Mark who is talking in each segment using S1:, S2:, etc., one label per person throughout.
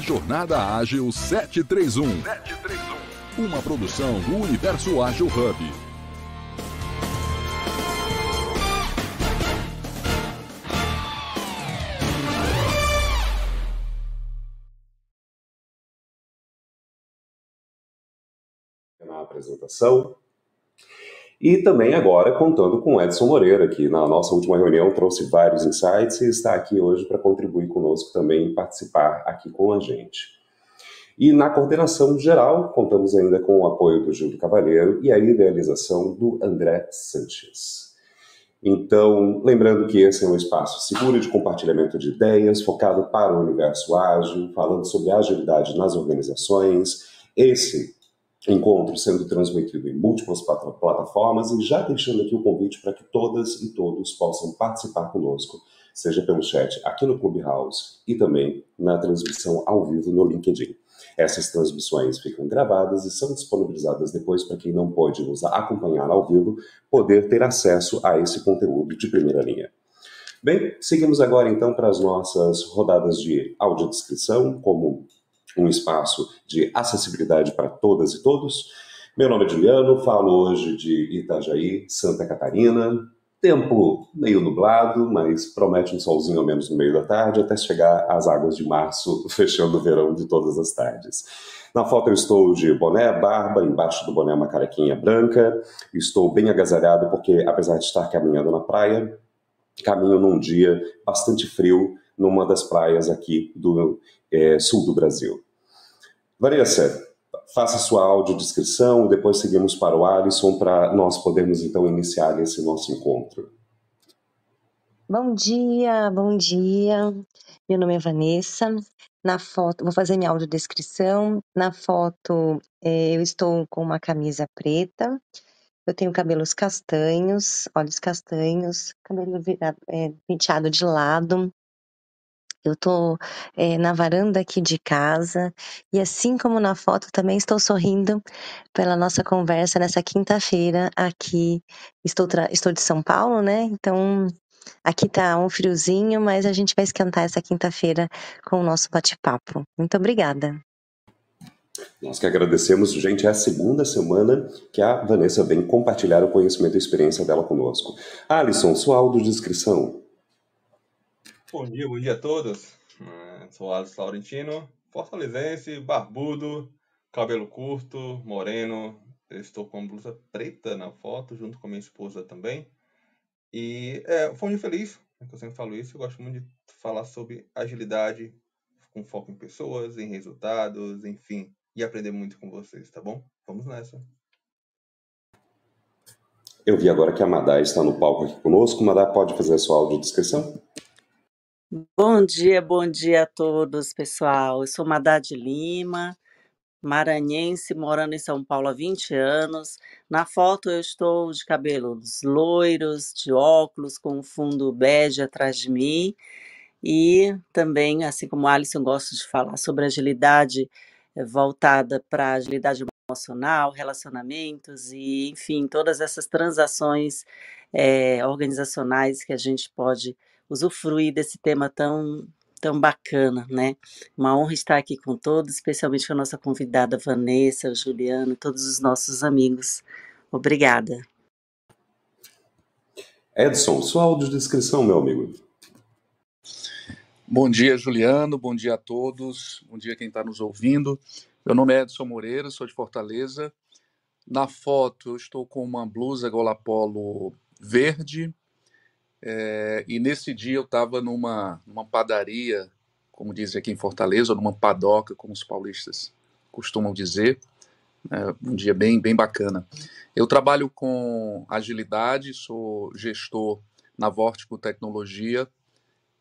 S1: Jornada Ágil 731. 731. Uma produção do Universo Ágil Hub.
S2: Na apresentação, e também agora contando com Edson Moreira, que na nossa última reunião trouxe vários insights e está aqui hoje para contribuir conosco também e participar aqui com a gente. E na coordenação geral, contamos ainda com o apoio do Gildo Cavalheiro e a idealização do André Sanches. Então, lembrando que esse é um espaço seguro de compartilhamento de ideias, focado para o universo ágil, falando sobre agilidade nas organizações. Esse encontro sendo transmitido em múltiplas plataformas e já deixando aqui o convite para que todas e todos possam participar conosco, seja pelo chat aqui no Clubhouse e também na transmissão ao vivo no LinkedIn. Essas transmissões ficam gravadas e são disponibilizadas depois para quem não pode nos acompanhar ao vivo poder ter acesso a esse conteúdo de primeira linha. Bem, seguimos agora então para as nossas rodadas de audiodescrição, como um espaço de acessibilidade para todas e todos. Meu nome é Juliano, falo hoje de Itajaí, Santa Catarina. Tempo meio nublado, mas promete um solzinho ao menos no meio da tarde, até chegar às águas de março, fechando o verão de todas as tardes. Na foto eu estou de boné, barba, embaixo do boné uma carequinha branca. Estou bem agasalhado porque, apesar de estar caminhando na praia, caminho num dia bastante frio numa das praias aqui do é, sul do Brasil. Vanessa, faça sua audiodescrição e depois seguimos para o Alisson para nós podermos então iniciar esse nosso encontro.
S3: Bom dia, bom dia. Meu nome é Vanessa. Na foto, vou fazer minha audiodescrição. Na foto, é, eu estou com uma camisa preta. Eu tenho cabelos castanhos, olhos castanhos, cabelo virado, é, penteado de lado. Eu estou é, na varanda aqui de casa e, assim como na foto, também estou sorrindo pela nossa conversa nessa quinta-feira aqui. Estou, estou de São Paulo, né? Então, aqui tá um friozinho, mas a gente vai esquentar essa quinta-feira com o nosso bate-papo. Muito obrigada.
S2: Nós que agradecemos, gente, é a segunda semana que a Vanessa vem compartilhar o conhecimento e experiência dela conosco. Alisson, sua audiodescrição.
S4: Bom dia, bom dia a todos. É, sou Alisson Laurentino, fortalezense, barbudo, cabelo curto, moreno. Eu estou com blusa preta na foto, junto com minha esposa também. E é, foi um dia feliz, né, eu sempre falo isso. Eu gosto muito de falar sobre agilidade, com foco em pessoas, em resultados, enfim, e aprender muito com vocês, tá bom? Vamos nessa.
S2: Eu vi agora que a Madá está no palco aqui conosco. Madá, pode fazer a sua audiodescrição?
S5: Bom dia, bom dia a todos, pessoal. Eu sou Madade Lima, maranhense, morando em São Paulo há 20 anos. Na foto eu estou de cabelos loiros, de óculos, com um fundo bege atrás de mim. E também, assim como Alisson, gosto de falar sobre agilidade eh, voltada para agilidade emocional, relacionamentos e, enfim, todas essas transações é, organizacionais que a gente pode usufruir desse tema tão tão bacana, né? Uma honra estar aqui com todos, especialmente com a nossa convidada Vanessa, o Juliano, todos os nossos amigos. Obrigada.
S2: Edson, sua audiodescrição, meu amigo.
S6: Bom dia, Juliano. Bom dia a todos. Bom dia quem está nos ouvindo. Meu nome é Edson Moreira, sou de Fortaleza. Na foto eu estou com uma blusa gola polo verde, é, e nesse dia eu estava numa, numa padaria, como dizem aqui em Fortaleza, ou numa padoca, como os paulistas costumam dizer. É, um dia bem, bem bacana. Eu trabalho com agilidade, sou gestor na Vortico Tecnologia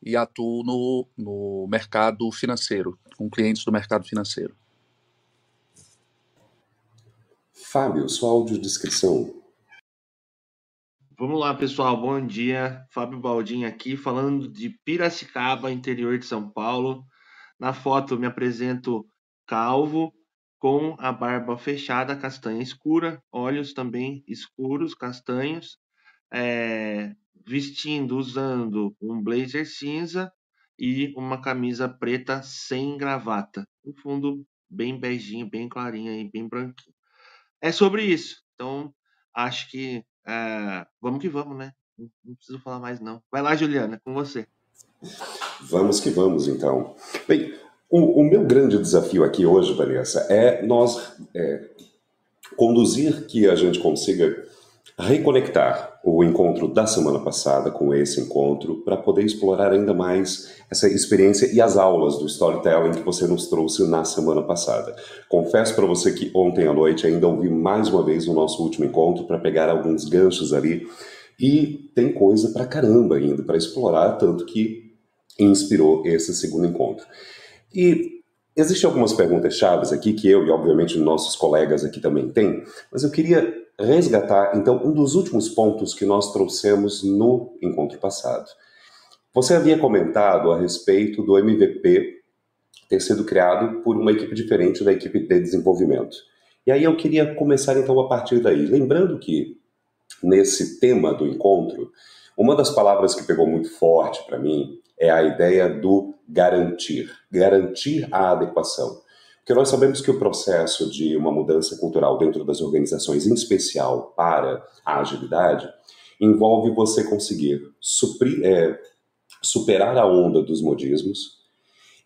S6: e atuo no, no mercado financeiro, com clientes do mercado financeiro.
S2: Fábio, sua audiodescrição.
S7: Vamos lá, pessoal. Bom dia. Fábio Baldin aqui, falando de Piracicaba, interior de São Paulo. Na foto me apresento calvo, com a barba fechada, castanha escura, olhos também escuros, castanhos, é, vestindo, usando um blazer cinza e uma camisa preta sem gravata. Um fundo bem beijinho, bem clarinho e bem branquinho. É sobre isso. Então, acho que é, vamos que vamos, né? Não preciso falar mais, não. Vai lá, Juliana, com você.
S2: Vamos que vamos, então. Bem, o, o meu grande desafio aqui hoje, Vanessa, é nós é, conduzir que a gente consiga reconectar o encontro da semana passada com esse encontro para poder explorar ainda mais essa experiência e as aulas do storytelling que você nos trouxe na semana passada. Confesso para você que ontem à noite ainda ouvi mais uma vez o nosso último encontro para pegar alguns ganchos ali e tem coisa para caramba ainda para explorar, tanto que inspirou esse segundo encontro. E existem algumas perguntas chaves aqui que eu e obviamente nossos colegas aqui também têm, mas eu queria resgatar então um dos últimos pontos que nós trouxemos no encontro passado. Você havia comentado a respeito do MVP ter sido criado por uma equipe diferente da equipe de desenvolvimento. E aí eu queria começar então a partir daí, lembrando que nesse tema do encontro, uma das palavras que pegou muito forte para mim é a ideia do garantir, garantir a adequação. Porque nós sabemos que o processo de uma mudança cultural dentro das organizações, em especial para a agilidade, envolve você conseguir suprir, é, superar a onda dos modismos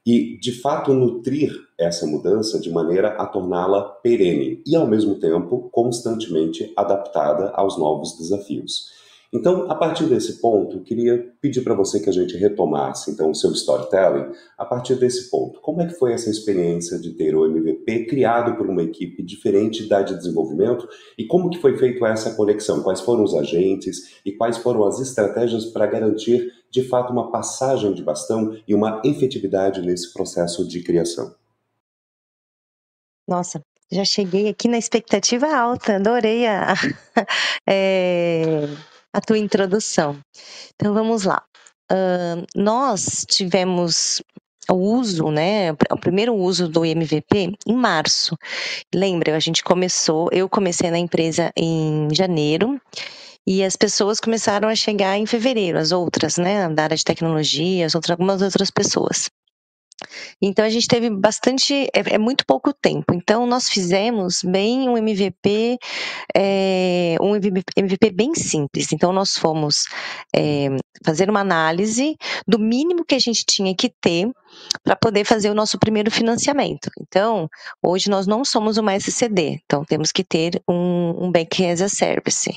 S2: e, de fato, nutrir essa mudança de maneira a torná-la perene e, ao mesmo tempo, constantemente adaptada aos novos desafios. Então, a partir desse ponto, eu queria pedir para você que a gente retomasse então o seu storytelling a partir desse ponto. Como é que foi essa experiência de ter o MVP criado por uma equipe diferente da de desenvolvimento e como que foi feita essa conexão? Quais foram os agentes e quais foram as estratégias para garantir de fato uma passagem de bastão e uma efetividade nesse processo de criação?
S3: Nossa, já cheguei aqui na expectativa alta, adorei a, é, a tua introdução. Então vamos lá. Uh, nós tivemos o uso, né, o primeiro uso do MVP em março. Lembra, a gente começou, eu comecei na empresa em janeiro e as pessoas começaram a chegar em fevereiro, as outras, né, da área de tecnologia, as outras, algumas outras pessoas. Então a gente teve bastante, é, é, muito pouco tempo. Então nós fizemos bem um MVP, é, um MVP bem simples. Então nós fomos é, fazer uma análise do mínimo que a gente tinha que ter para poder fazer o nosso primeiro financiamento. Então, hoje nós não somos uma SCD, então temos que ter um, um Bank as a Service.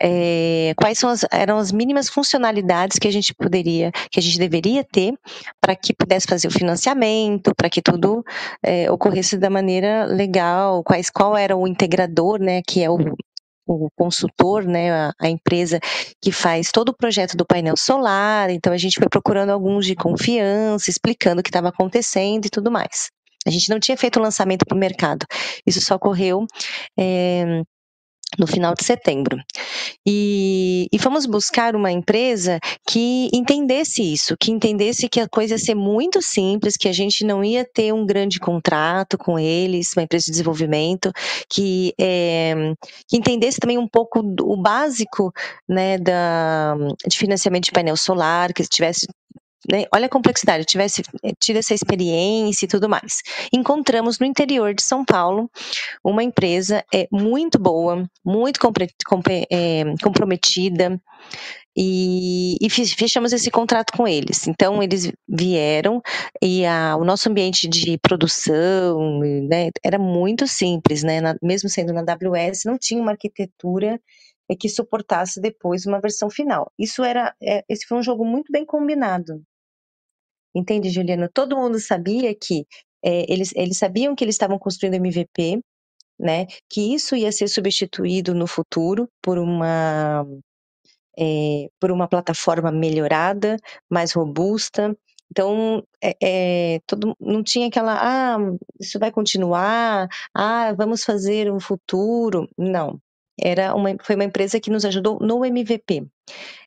S3: É, quais as, eram as mínimas funcionalidades que a gente poderia, que a gente deveria ter para que pudesse fazer o financiamento, para que tudo é, ocorresse da maneira legal, quais, qual era o integrador, né, que é o, o consultor, né, a, a, empresa que faz todo o projeto do painel solar. Então a gente foi procurando alguns de confiança, explicando o que estava acontecendo e tudo mais. A gente não tinha feito o lançamento para o mercado. Isso só ocorreu é, no final de setembro. E, e, fomos buscar uma empresa que entendesse isso, que entendesse que a coisa ia ser muito simples, que a gente não ia ter um grande contrato com eles, uma empresa de desenvolvimento, que, é, que entendesse também um pouco o básico né, da, de financiamento de painel solar, que tivesse né, olha a complexidade, tivesse eh, tido essa experiência e tudo mais. Encontramos no interior de São Paulo uma empresa é, muito boa, muito é, comprometida, e, e, fechamos esse contrato com eles. Então, eles vieram e a, o nosso ambiente de produção né, era muito simples, né? Na, mesmo sendo na AWS, não tinha uma arquitetura que suportasse depois uma versão final. Isso era, é, esse foi um jogo muito bem combinado Entende, Juliana? Todo mundo sabia que é, eles, eles sabiam que eles estavam construindo MVP, né? Que isso ia ser substituído no futuro por uma é, por uma plataforma melhorada, mais robusta. Então, é, é, todo, não tinha aquela, ah, isso vai continuar, ah, vamos fazer um futuro. Não. Era uma, foi uma empresa que nos ajudou no MVP.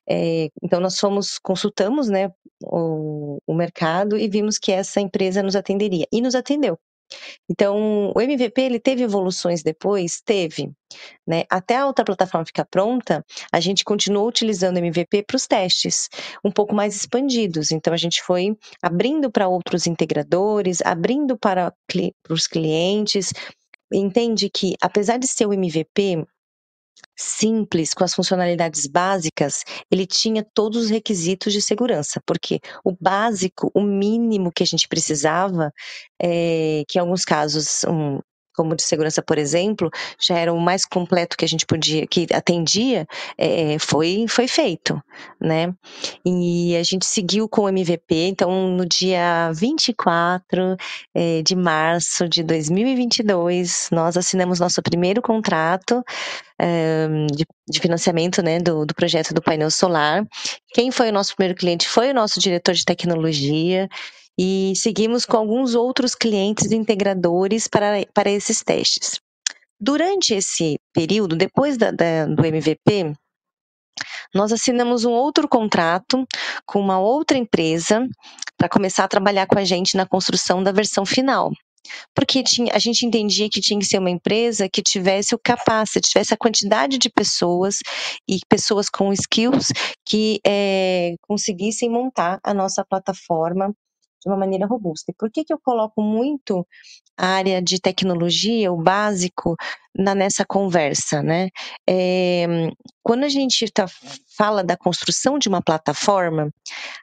S3: É, então, nós fomos, consultamos né, o, o mercado e vimos que essa empresa nos atenderia. E nos atendeu. Então, o MVP ele teve evoluções depois? Teve. Né? Até a outra plataforma ficar pronta, a gente continuou utilizando o MVP para os testes, um pouco mais expandidos. Então, a gente foi abrindo para outros integradores, abrindo para, para os clientes. Entende que, apesar de ser o MVP, simples, com as funcionalidades básicas, ele tinha todos os requisitos de segurança, porque o básico, o mínimo que a gente precisava, é, que em alguns casos um, como de segurança, por exemplo, já era o mais completo que a gente podia, que atendia, é, foi, foi feito, né? E a gente seguiu com o MVP, então no dia 24 é, de março de 2022, nós assinamos nosso primeiro contrato é, de, de, financiamento né, do, do projeto do painel solar. Quem foi o nosso primeiro cliente foi o nosso diretor de tecnologia, e seguimos com alguns outros clientes integradores para, para esses testes. Durante esse período, depois da, da, do MVP, nós assinamos um outro contrato com uma outra empresa para começar a trabalhar com a gente na construção da versão final. Porque tinha, a gente entendia que tinha que ser uma empresa que tivesse o capacity, tivesse a quantidade de pessoas e pessoas com skills que é, conseguissem montar a nossa plataforma de uma maneira robusta. E por que, que eu coloco muito área de tecnologia, o básico, na, nessa conversa, né? É, quando a gente tá, fala da construção de uma plataforma,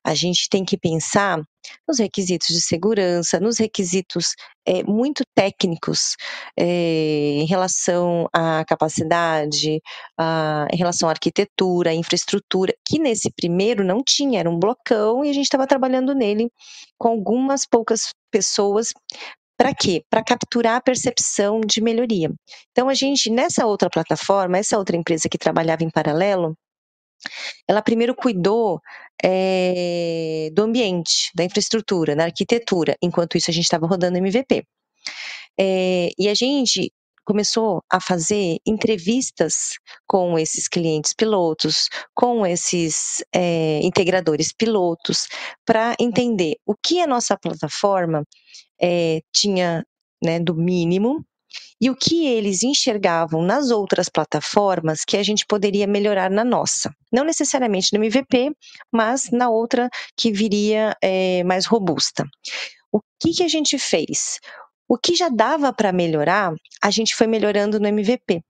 S3: a gente tem que pensar nos requisitos de segurança, nos requisitos é, muito técnicos é, em relação à capacidade, a, em relação à arquitetura, à infraestrutura, que nesse primeiro não tinha, era um blocão e a gente estava trabalhando nele com algumas poucas pessoas para quê? Para capturar a percepção de melhoria. Então, a gente, nessa outra plataforma, essa outra empresa que trabalhava em paralelo, ela primeiro cuidou é, do ambiente, da infraestrutura, da arquitetura, enquanto isso a gente estava rodando MVP. É, e a gente começou a fazer entrevistas com esses clientes pilotos, com esses é, integradores pilotos, para entender o que a nossa plataforma é, tinha né, do mínimo e o que eles enxergavam nas outras plataformas que a gente poderia melhorar na nossa. Não necessariamente no MVP, mas na outra que viria é, mais robusta. O que, que a gente fez? O que já dava para melhorar, a gente foi melhorando no MVP.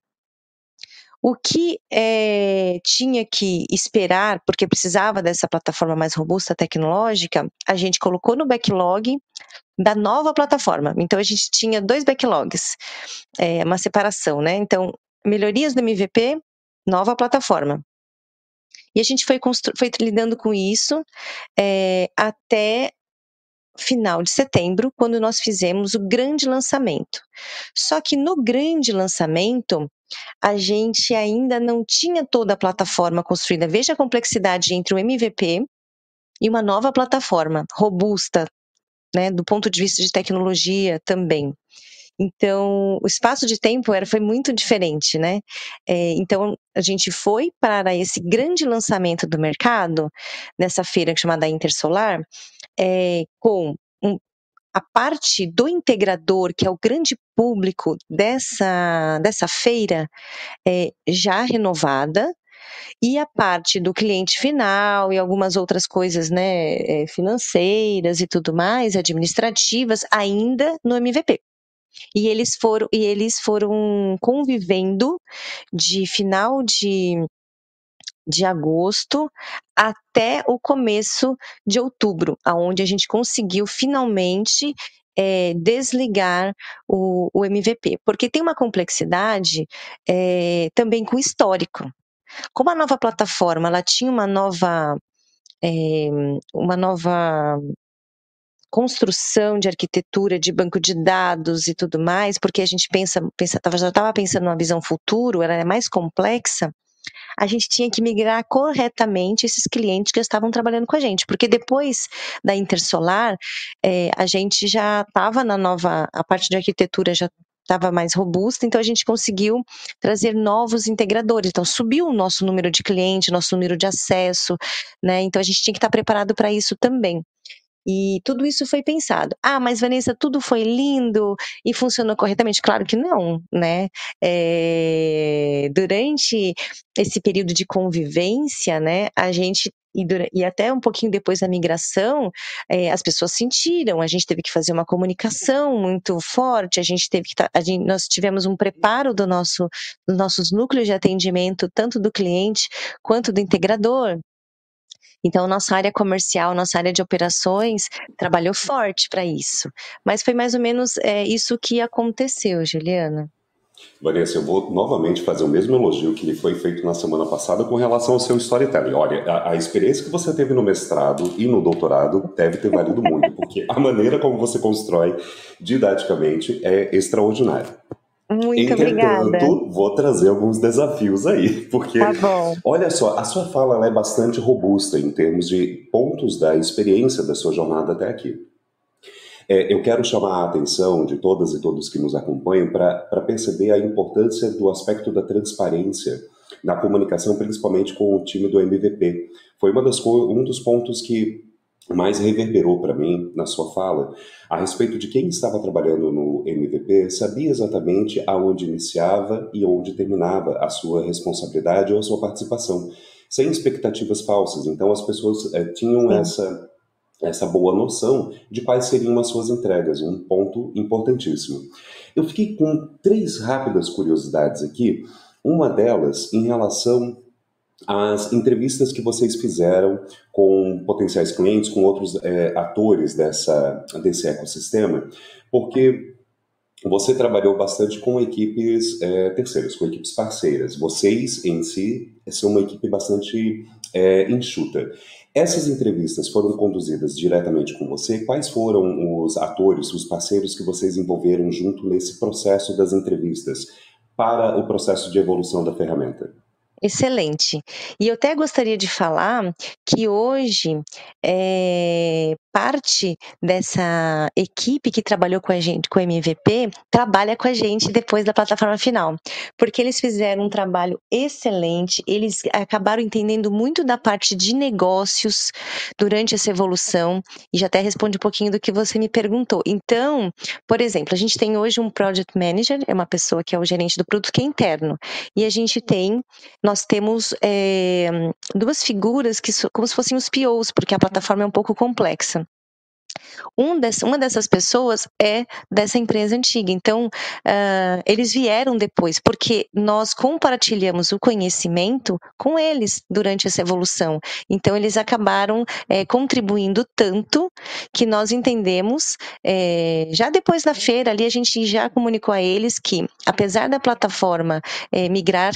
S3: O que é, tinha que esperar, porque precisava dessa plataforma mais robusta tecnológica, a gente colocou no backlog da nova plataforma. Então, a gente tinha dois backlogs, é, uma separação, né? Então, melhorias no MVP, nova plataforma. E a gente foi, foi lidando com isso é, até final de setembro, quando nós fizemos o grande lançamento. Só que no grande lançamento, a gente ainda não tinha toda a plataforma construída. Veja a complexidade entre o MVP e uma nova plataforma robusta, né, do ponto de vista de tecnologia também. Então, o espaço de tempo era, foi muito diferente, né? É, então, a gente foi para esse grande lançamento do mercado, nessa feira chamada Intersolar, é, com um, a parte do integrador, que é o grande público dessa, dessa feira, é, já renovada, e a parte do cliente final e algumas outras coisas, né, é, financeiras e tudo mais, administrativas, ainda no MVP. E eles foram, e eles foram convivendo de final de de agosto até o começo de outubro, aonde a gente conseguiu finalmente é, desligar o, o, MVP, porque tem uma complexidade é, também com o histórico. Como a nova plataforma ela tinha uma nova é, uma nova construção de arquitetura, de banco de dados e tudo mais, porque a gente pensa, pensa já estava pensando numa visão futuro, ela é mais complexa, a gente tinha que migrar corretamente esses clientes que estavam trabalhando com a gente, porque depois da Intersolar, é, a gente já estava na nova, a parte de arquitetura já estava mais robusta, então a gente conseguiu trazer novos integradores. Então subiu o nosso número de clientes, nosso número de acesso, né? Então a gente tinha que estar preparado para isso também. E tudo isso foi pensado. Ah, mas Vanessa, tudo foi lindo e funcionou corretamente? Claro que não, né? É, durante esse período de convivência, né, a gente e, e, até um pouquinho depois da migração, é, as pessoas sentiram, a gente teve que fazer uma comunicação muito forte, a gente teve que, a gente, nós tivemos um preparo do nosso, dos nossos núcleos de atendimento, tanto do cliente quanto do integrador. Então, nossa área comercial, nossa área de operações trabalhou forte para isso. Mas foi mais ou menos é, isso que aconteceu, Juliana.
S2: Vanessa, eu vou novamente fazer o mesmo elogio que lhe foi feito na semana passada com relação ao seu storytelling. Olha, a, a, experiência que você teve no mestrado e no doutorado deve ter valido muito, porque a maneira como você constrói didaticamente é extraordinária.
S3: Muito
S2: Entretanto,
S3: obrigada.
S2: vou trazer alguns desafios aí, porque
S3: tá bom.
S2: olha só, a sua fala é bastante robusta em termos de pontos da experiência da sua jornada até aqui. É, eu quero chamar a atenção de todas e todos que nos acompanham para perceber a importância do aspecto da transparência na comunicação, principalmente com o time do MVP. Foi uma das, um dos pontos que mais reverberou para mim na sua fala a respeito de quem estava trabalhando no MVP sabia exatamente aonde iniciava e onde terminava a sua responsabilidade ou a sua participação, sem expectativas falsas. Então as pessoas é, tinham essa essa boa noção de quais seriam as suas entregas, um ponto importantíssimo. Eu fiquei com três rápidas curiosidades aqui. Uma delas em relação às entrevistas que vocês fizeram com potenciais clientes, com outros é, atores dessa, desse ecossistema, porque você trabalhou bastante com equipes é, terceiras, com equipes parceiras. Vocês, em si, são uma equipe bastante é, enxuta. Essas entrevistas foram conduzidas diretamente com você? Quais foram os atores, os parceiros que vocês envolveram junto nesse processo das entrevistas para o processo de evolução da ferramenta?
S3: Excelente. E eu até gostaria de falar que hoje é, parte dessa equipe que trabalhou com a gente, com o MVP, trabalha com a gente depois da plataforma final, porque eles fizeram um trabalho excelente, eles acabaram entendendo muito da parte de negócios durante essa evolução, e já até responde um pouquinho do que você me perguntou. Então, por exemplo, a gente tem hoje um Project Manager, é uma pessoa que é o gerente do produto que é interno, e a gente tem nós temos é, duas figuras que como se fossem os POs, porque a plataforma é um pouco complexa. Um uma dessas pessoas é dessa empresa antiga. Então, uh, eles vieram depois, porque nós compartilhamos o conhecimento com eles durante essa evolução. Então, eles acabaram é, contribuindo tanto que nós entendemos, é, já depois da feira, ali a gente já comunicou a eles que, apesar da plataforma é, migrar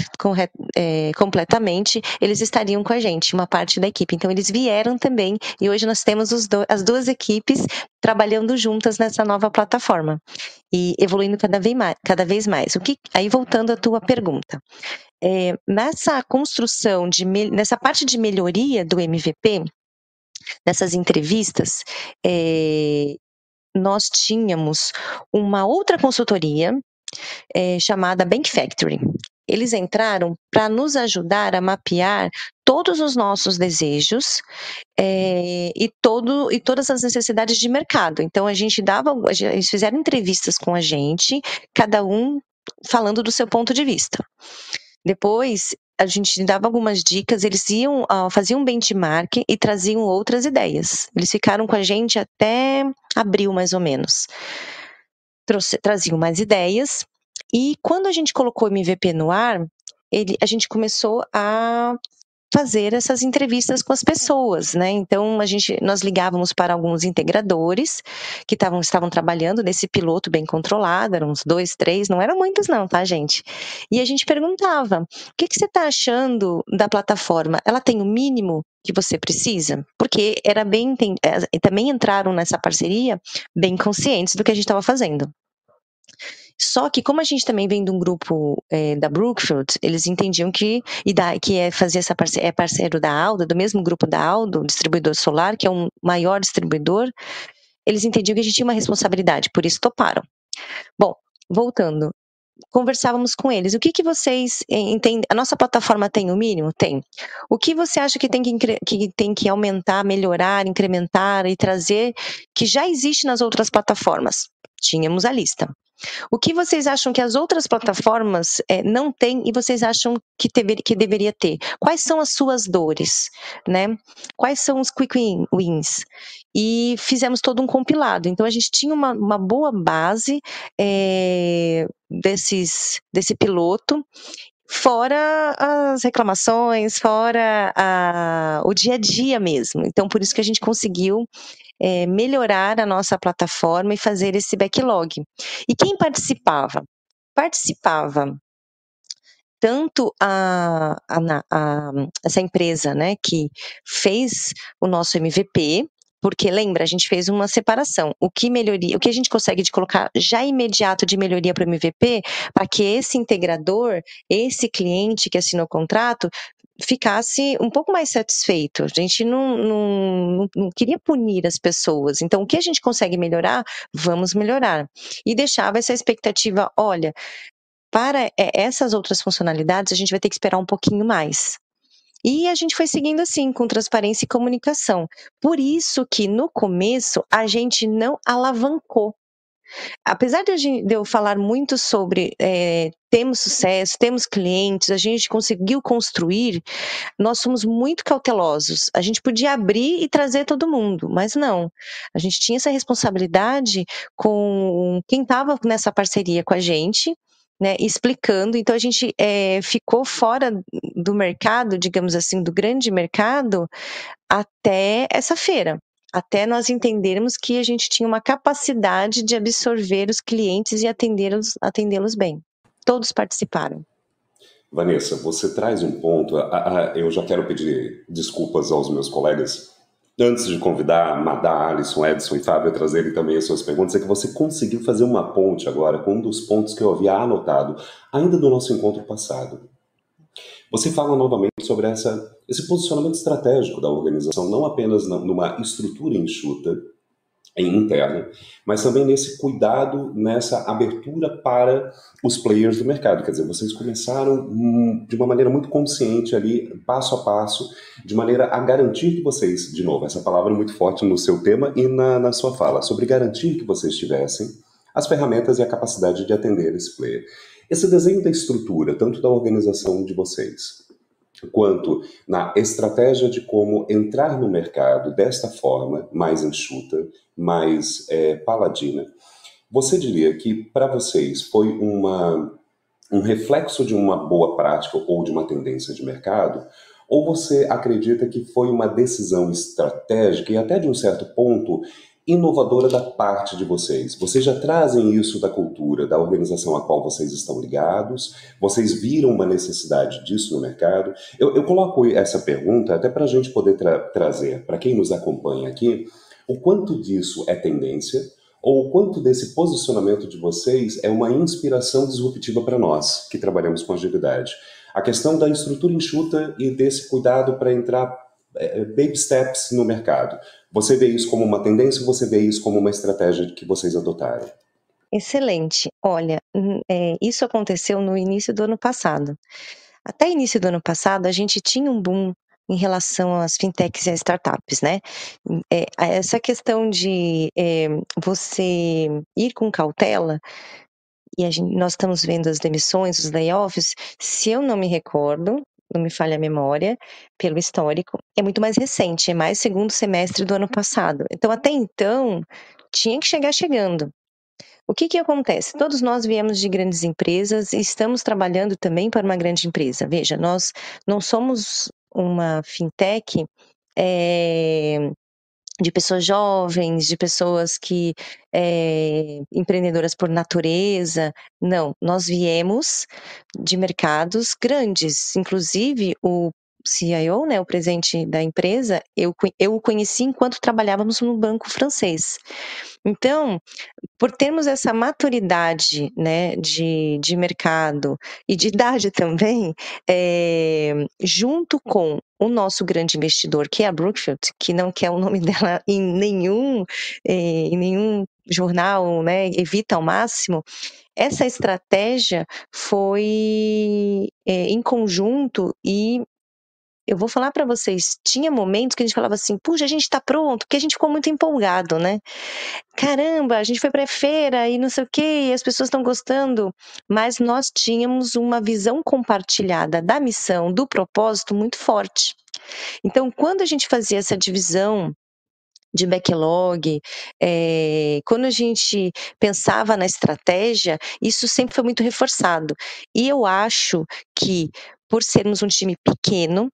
S3: completamente, eles estariam com a gente, uma parte da equipe. Então, eles vieram também, e hoje nós temos do, as duas equipes trabalhando juntas nessa nova plataforma e evoluindo cada vez mais. Cada vez mais. O que, aí voltando à tua pergunta, é, nessa construção de nessa parte de melhoria do MVP, nessas entrevistas, é, nós tínhamos uma outra consultoria é, chamada Bank Factory. Eles entraram para nos ajudar a mapear todos os nossos desejos é, e, todo, e todas as necessidades de mercado. Então, a gente dava, eles fizeram entrevistas com a gente, cada um falando do seu ponto de vista. Depois, a gente dava algumas dicas, eles iam, uh, faziam um benchmark e traziam outras ideias. Eles ficaram com a gente até abril, mais ou menos. Trouxe, traziam mais ideias e quando a gente colocou o MVP no ar, ele, a gente começou a fazer essas entrevistas com as pessoas, né? Então a gente nós ligávamos para alguns integradores que tavam, estavam trabalhando nesse piloto bem controlado, eram uns dois, três, não eram muitos não, tá, gente? E a gente perguntava: o que, que você está achando da plataforma? Ela tem o mínimo que você precisa? Porque era bem é, também entraram nessa parceria bem conscientes do que a gente estava fazendo. Só que como a gente também vem de um grupo é, da Brookfield, eles entendiam que e da, que é fazer essa parce é parceiro da Aldo, do mesmo grupo da Aldo, distribuidor solar, que é um maior distribuidor, eles entendiam que a gente tinha uma responsabilidade, por isso toparam. Bom, voltando, conversávamos com eles. O que, que vocês entendem? A nossa plataforma tem o mínimo? Tem. O que você acha que tem que, que tem que aumentar, melhorar, incrementar e trazer que já existe nas outras plataformas? Tínhamos a lista. O que vocês acham que as outras plataformas é, não têm e vocês acham que, que deveria ter? Quais são as suas dores, né? Quais são os quick wins? E fizemos todo um compilado. Então a gente tinha uma, uma boa base é, desses, desse piloto fora as reclamações, fora a, o dia a dia mesmo. Então, por isso que a gente conseguiu é, melhorar a nossa plataforma e fazer esse backlog. E quem participava? Participava tanto a, a, a, essa empresa né, que fez o nosso MVP, porque lembra, a gente fez uma separação. O que melhoria, o que a gente consegue de colocar já imediato de melhoria para o MVP, para que esse integrador, esse cliente que assinou o contrato, ficasse um pouco mais satisfeito. A gente não, não, não, queria punir as pessoas. Então, o que a gente consegue melhorar, vamos melhorar. E deixava essa expectativa: olha, para essas outras funcionalidades, a gente vai ter que esperar um pouquinho mais. E a gente foi seguindo assim, com transparência e comunicação. Por isso que no começo a gente não alavancou. Apesar de eu falar muito sobre é, temos sucesso, temos clientes, a gente conseguiu construir, nós somos muito cautelosos. A gente podia abrir e trazer todo mundo, mas não. A gente tinha essa responsabilidade com quem estava nessa parceria com a gente né, explicando. Então a gente é, ficou fora do mercado, digamos assim, do grande mercado, até essa feira. Até nós entendermos que a gente tinha uma capacidade de absorver os clientes e atendê-los atendê bem. Todos participaram.
S2: Vanessa, você traz um ponto. Eu já quero pedir desculpas aos meus colegas antes de convidar Madá, Alisson, Edson e Fábio a trazerem também as suas perguntas, é que você conseguiu fazer uma ponte agora com um dos pontos que eu havia anotado, ainda do nosso encontro passado. Você fala novamente sobre essa, esse posicionamento estratégico da organização, não apenas numa estrutura enxuta, interna, mas também nesse cuidado, nessa abertura para os players do mercado. Quer dizer, vocês começaram hum, de uma maneira muito consciente ali, passo a passo, de maneira a garantir que vocês, de novo, essa palavra é muito forte no seu tema e na, na sua fala, sobre garantir que vocês tivessem as ferramentas e a capacidade de atender esse player. Esse desenho da estrutura, tanto da organização de vocês, quanto na estratégia de como entrar no mercado desta forma, mais enxuta, mais é, paladina, você diria que para vocês foi uma, um reflexo de uma boa prática ou de uma tendência de mercado? Ou você acredita que foi uma decisão estratégica e até de um certo ponto inovadora da parte de vocês? Vocês já trazem isso da cultura, da organização a qual vocês estão ligados? Vocês viram uma necessidade disso no mercado? Eu, eu coloco essa pergunta até para a gente poder tra trazer, para quem nos acompanha aqui, o quanto disso é tendência ou o quanto desse posicionamento de vocês é uma inspiração disruptiva para nós, que trabalhamos com agilidade. A questão da estrutura enxuta e desse cuidado para entrar é, baby steps no mercado. Você vê isso como uma tendência ou você vê isso como uma estratégia que vocês adotaram?
S3: Excelente. Olha, é, isso aconteceu no início do ano passado. Até início do ano passado, a gente tinha um boom em relação às fintechs e às startups, né? É, essa questão de é, você ir com cautela, e gente, nós estamos vendo as demissões, os layoffs, se eu não me recordo, não me falha a memória, pelo histórico, é muito mais recente, é mais segundo semestre do ano passado. Então, até então, tinha que chegar chegando. O que, que acontece? Todos nós viemos de grandes empresas e estamos trabalhando também para uma grande empresa. Veja, nós não somos uma fintech é, de pessoas jovens, de pessoas que é, empreendedoras por natureza. Não, nós viemos de mercados grandes. Inclusive o CIO, né, o presidente da empresa, eu, eu o conheci enquanto trabalhávamos no banco francês. Então, por termos essa maturidade né, de, de mercado e de idade também, é, junto com o nosso grande investidor, que é a Brookfield, que não quer o nome dela em nenhum, é, em nenhum jornal, né, evita ao máximo, essa estratégia foi é, em conjunto e eu vou falar para vocês, tinha momentos que a gente falava assim, puxa, a gente está pronto, porque a gente ficou muito empolgado, né? Caramba, a gente foi para feira e não sei o quê, as pessoas estão gostando, mas nós tínhamos uma visão compartilhada da missão, do propósito muito forte. Então, quando a gente fazia essa divisão de backlog, é, quando a gente pensava na estratégia, isso sempre foi muito reforçado. E eu acho que, por sermos um time pequeno,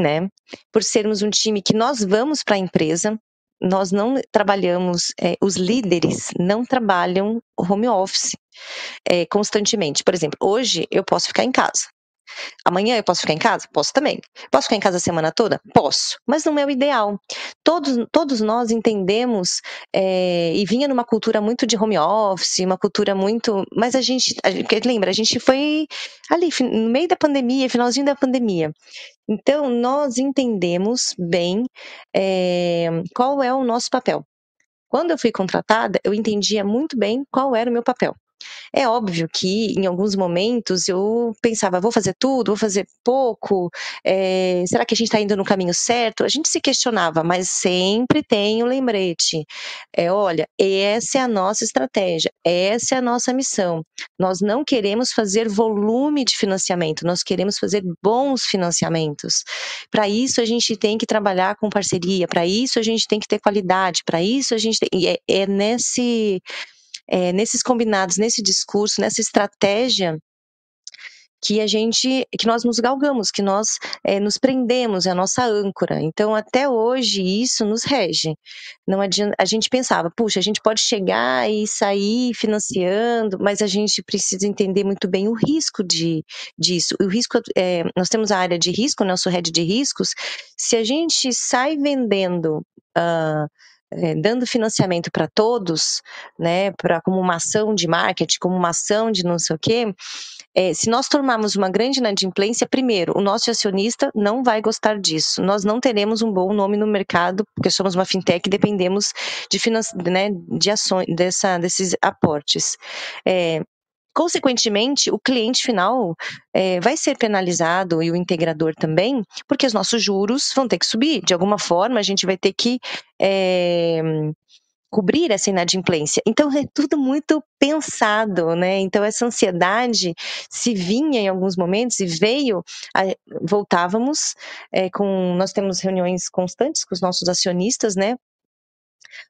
S3: né? Por sermos um time que nós vamos para a empresa, nós não trabalhamos, é, os líderes não trabalham home office é, constantemente. Por exemplo, hoje eu posso ficar em casa. Amanhã eu posso ficar em casa? Posso também. Posso ficar em casa a semana toda? Posso, mas não é o ideal. Todos, todos nós entendemos é, e vinha numa cultura muito de home office, uma cultura muito. Mas a gente, a lembra, a gente foi ali no meio da pandemia, finalzinho da pandemia. Então, nós entendemos bem é, qual é o nosso papel. Quando eu fui contratada, eu entendia muito bem qual era o meu papel. É óbvio que em alguns momentos eu pensava, vou fazer tudo, vou fazer pouco, é, será que a gente está indo no caminho certo? A gente se questionava, mas sempre tem o um lembrete. É, olha, essa é a nossa estratégia, essa é a nossa missão. Nós não queremos fazer volume de financiamento, nós queremos fazer bons financiamentos. Para isso a gente tem que trabalhar com parceria, para isso a gente tem que ter qualidade, para isso a gente tem. É, é nesse é, nesses combinados, nesse discurso, nessa estratégia que a gente, que nós nos galgamos, que nós é, nos prendemos, é a nossa âncora. Então, até hoje, isso nos rege. Não adianta, a gente pensava, puxa, a gente pode chegar e sair financiando, mas a gente precisa entender muito bem o risco de, disso. O risco, é, nós temos a área de risco, nosso head de riscos. Se a gente sai vendendo uh, é, dando financiamento para todos, né, para como uma ação de marketing, como uma ação de não sei o quê, é, se nós tomarmos uma grande inadimplência, primeiro, o nosso acionista não vai gostar disso. Nós não teremos um bom nome no mercado, porque somos uma fintech e dependemos de, né, de ações, dessa, desses aportes. É, Consequentemente, o cliente final é, vai ser penalizado e o integrador também, porque os nossos juros vão ter que subir. De alguma forma, a gente vai ter que é, cobrir essa inadimplência. Então, é tudo muito pensado, né? Então, essa ansiedade se vinha em alguns momentos e veio, voltávamos é, com. Nós temos reuniões constantes com os nossos acionistas, né?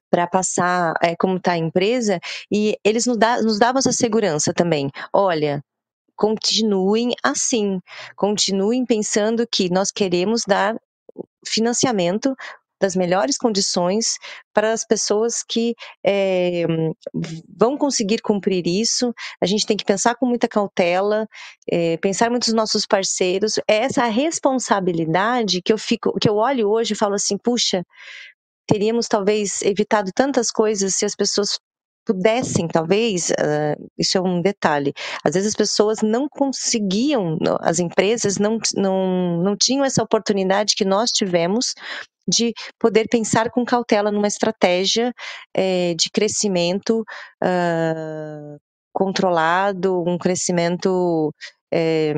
S3: Para passar é, como está a empresa, e eles nos, dá, nos davam essa segurança também. Olha, continuem assim, continuem pensando que nós queremos dar financiamento das melhores condições para as pessoas que é, vão conseguir cumprir isso. A gente tem que pensar com muita cautela, é, pensar muito nos nossos parceiros. É essa responsabilidade que eu fico, que eu olho hoje e falo assim, puxa, teríamos talvez evitado tantas coisas se as pessoas pudessem, talvez, uh, isso é um detalhe, às vezes as pessoas não conseguiam, as empresas não, não, não tinham essa oportunidade que nós tivemos de poder pensar com cautela numa estratégia é, de crescimento uh, controlado, um crescimento é,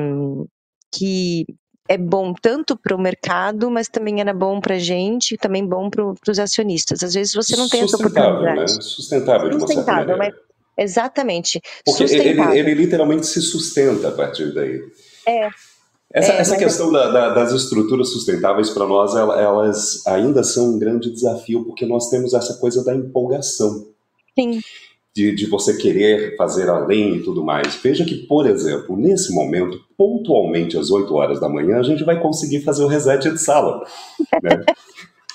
S3: que é bom tanto para o mercado, mas também era bom para a gente, também bom para os acionistas. Às vezes você não tem essa oportunidade.
S2: Né? Sustentável, de uma Sustentável, mas
S3: exatamente.
S2: Porque ele, ele, literalmente se sustenta a partir daí.
S3: É.
S2: Essa, é, essa questão da, da, das estruturas sustentáveis para nós, elas ainda são um grande desafio, porque nós temos essa coisa da empolgação.
S3: Sim
S2: de, de você querer fazer além e tudo mais. Veja que, por exemplo, nesse momento, pontualmente às 8 horas da manhã, a gente vai conseguir fazer o reset de sala. Né?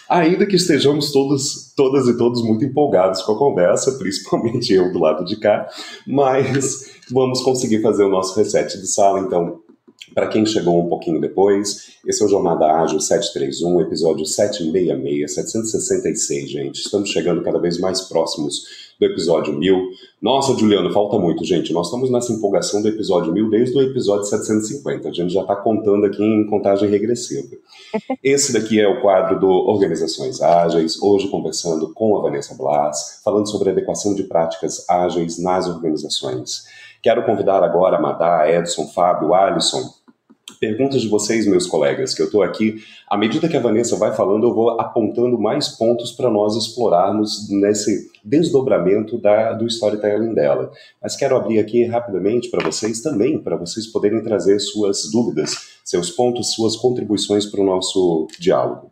S2: Ainda que estejamos todos, todas e todos muito empolgados com a conversa, principalmente eu do lado de cá, mas vamos conseguir fazer o nosso reset de sala. Então, Para quem chegou um pouquinho depois, esse é o Jornada Ágil 731, episódio 766, 766, gente. Estamos chegando cada vez mais próximos do episódio 1000. Nossa, Juliano, falta muito, gente. Nós estamos nessa empolgação do episódio 1000 desde o episódio 750. A gente já está contando aqui em contagem regressiva. Esse daqui é o quadro do Organizações Ágeis, hoje conversando com a Vanessa Blas, falando sobre adequação de práticas ágeis nas organizações. Quero convidar agora a Madá, Edson, Fábio, Alisson, perguntas de vocês, meus colegas, que eu estou aqui. À medida que a Vanessa vai falando, eu vou apontando mais pontos para nós explorarmos nesse desdobramento da, do storytelling dela. Mas quero abrir aqui rapidamente para vocês também, para vocês poderem trazer suas dúvidas, seus pontos, suas contribuições para o nosso diálogo.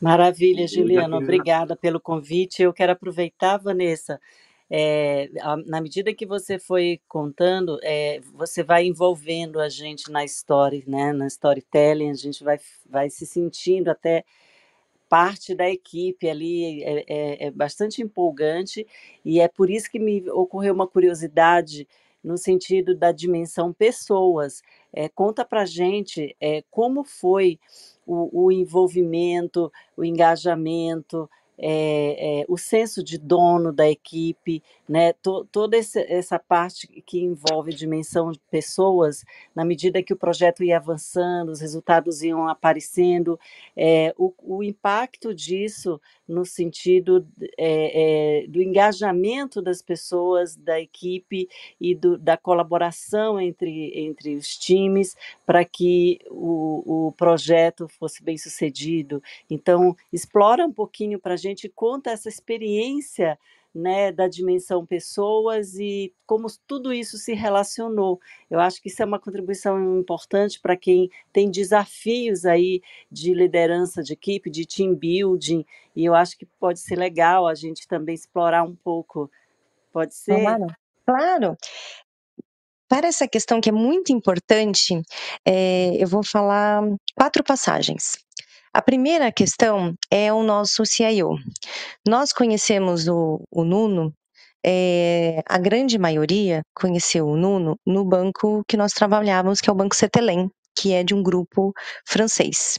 S5: Maravilha, Juliana. Obrigada pelo convite. Eu quero aproveitar, Vanessa, é, na medida que você foi contando, é, você vai envolvendo a gente na história, né, na storytelling, a gente vai, vai se sentindo até parte da equipe ali, é, é, é bastante empolgante, e é por isso que me ocorreu uma curiosidade no sentido da dimensão pessoas. É, conta para gente como foi o, o, envolvimento, o engajamento, é, é, o senso de dono da equipe, né? toda esse, essa parte que envolve dimensão de pessoas, na medida que o projeto ia avançando, os resultados iam aparecendo, é, o, o, impacto disso no sentido é, é, do engajamento das pessoas, da equipe e do, da colaboração entre, entre os times para que o, o projeto fosse bem sucedido. Então, explora um pouquinho para a gente, conta essa experiência né, da dimensão pessoas e como tudo isso se relacionou. Eu acho que isso é uma contribuição importante para quem tem desafios aí de liderança de equipe, de team building, e eu acho que pode ser legal a gente também explorar um pouco. Pode ser?
S3: Claro, claro. Para essa questão que é muito importante, é, eu vou falar quatro passagens. A primeira questão é o nosso CIO. Nós conhecemos o, o Nuno, é, a grande maioria conheceu o Nuno no banco que nós trabalhávamos, que é o Banco Cetelem, que é de um grupo francês.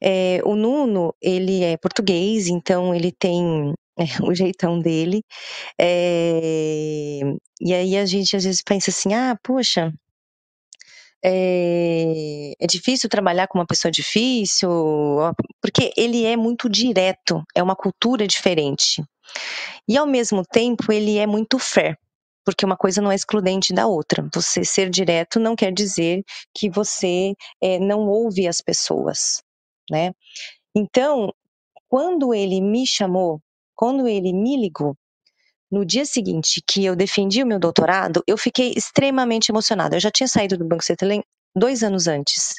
S3: É, o Nuno, ele é português, então ele tem é, o jeitão dele. É, e aí a gente às vezes pensa assim, ah, poxa, é, é, difícil trabalhar com uma pessoa difícil, porque ele é muito direto, é uma cultura diferente. E ao mesmo tempo, ele é muito fair, porque uma coisa não é excludente da outra. Você ser direto não quer dizer que você é, não ouve as pessoas, né? Então, quando ele me chamou, quando ele me ligou, no dia seguinte que eu defendi o meu doutorado, eu fiquei extremamente emocionada. Eu já tinha saído do Banco Cetelem dois anos antes.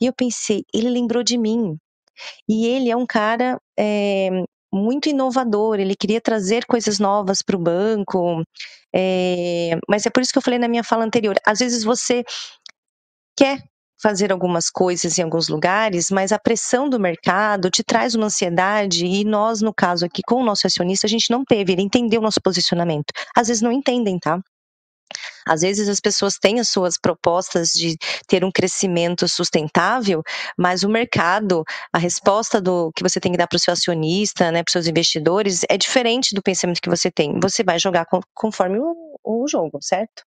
S3: E eu pensei, ele lembrou de mim. E ele é um cara é, muito inovador, ele queria trazer coisas novas para o banco. É, mas é por isso que eu falei na minha fala anterior: às vezes você quer fazer algumas coisas em alguns lugares, mas a pressão do mercado te traz uma ansiedade e nós, no caso aqui com o nosso acionista, a gente não teve, ele entendeu o nosso posicionamento. Às vezes não entendem, tá? Às vezes as pessoas têm as suas propostas de ter um crescimento sustentável, mas o mercado, a resposta do que você tem que dar para o seu acionista, né, para os seus investidores, é diferente do pensamento que você tem. Você vai jogar conforme o, o jogo, certo?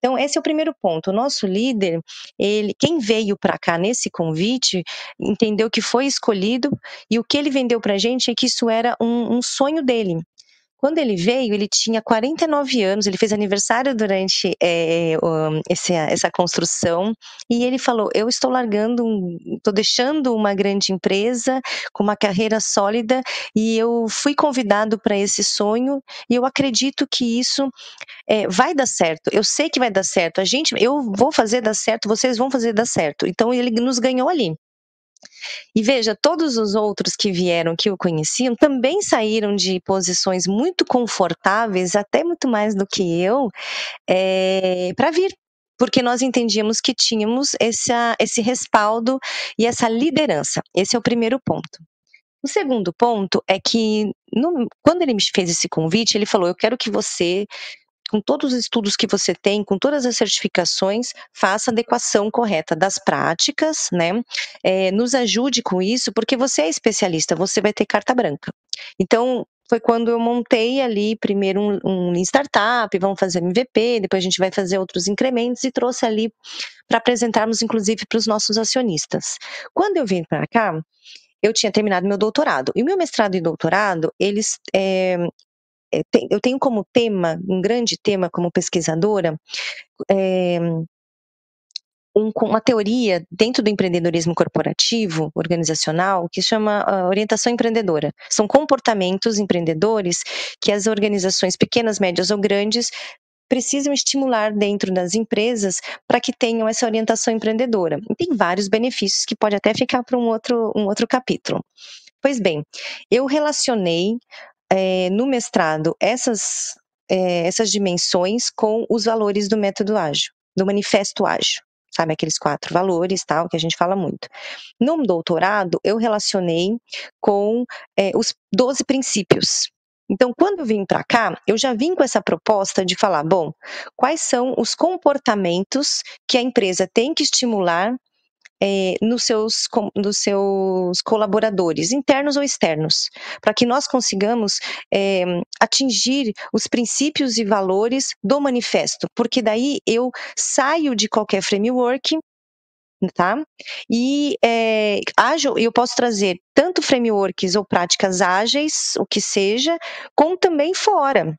S3: Então, esse é o primeiro ponto. O nosso líder, ele, quem veio para cá nesse convite, entendeu que foi escolhido e o que ele vendeu para a gente é que isso era um, um sonho dele. Quando ele veio, ele tinha 49 anos, ele fez aniversário durante é, esse, essa construção, e ele falou: Eu estou largando, estou deixando uma grande empresa com uma carreira sólida, e eu fui convidado para esse sonho, e eu acredito que isso é, vai dar certo. Eu sei que vai dar certo. A gente, eu vou fazer dar certo, vocês vão fazer dar certo. Então ele nos ganhou ali. E veja, todos os outros que vieram que o conheciam também saíram de posições muito confortáveis, até muito mais do que eu, é, eh, para vir porque nós entendíamos que tínhamos essa, esse respaldo e essa liderança. Esse é o primeiro ponto. O segundo ponto é que, no, quando ele me fez esse convite, ele falou: Eu quero que você com todos os estudos que você tem, com todas as certificações, faça a adequação correta das práticas, né? É, nos ajude com isso, porque você é especialista, você vai ter carta branca. Então, foi quando eu montei ali primeiro um, um startup, vamos fazer MVP, depois a gente vai fazer outros incrementos e trouxe ali para apresentarmos, inclusive, para os nossos acionistas. Quando eu vim para cá, eu tinha terminado meu doutorado. E meu mestrado e doutorado, eles. É, eu tenho como tema, um grande tema como pesquisadora, é, um, uma teoria dentro do empreendedorismo corporativo, organizacional, que chama uh, orientação empreendedora. São comportamentos empreendedores que as organizações pequenas, médias ou grandes precisam estimular dentro das empresas para que tenham essa orientação empreendedora. E tem vários benefícios que pode até ficar para um outro, um outro capítulo. Pois bem, eu relacionei é, no mestrado essas, é, essas dimensões com os valores do método ágil, do manifesto ágil sabe? Aqueles quatro valores, tal, que a gente fala muito. No doutorado, eu relacionei com é, os 12 princípios. Então, quando eu vim para cá, eu já vim com essa proposta de falar, bom, quais são os comportamentos que a empresa tem que estimular é, nos, seus, nos seus colaboradores, internos ou externos, para que nós consigamos é, atingir os princípios e valores do manifesto, porque daí eu saio de qualquer framework tá? E é, ágil, eu posso trazer tanto frameworks ou práticas ágeis, o que seja, como também fora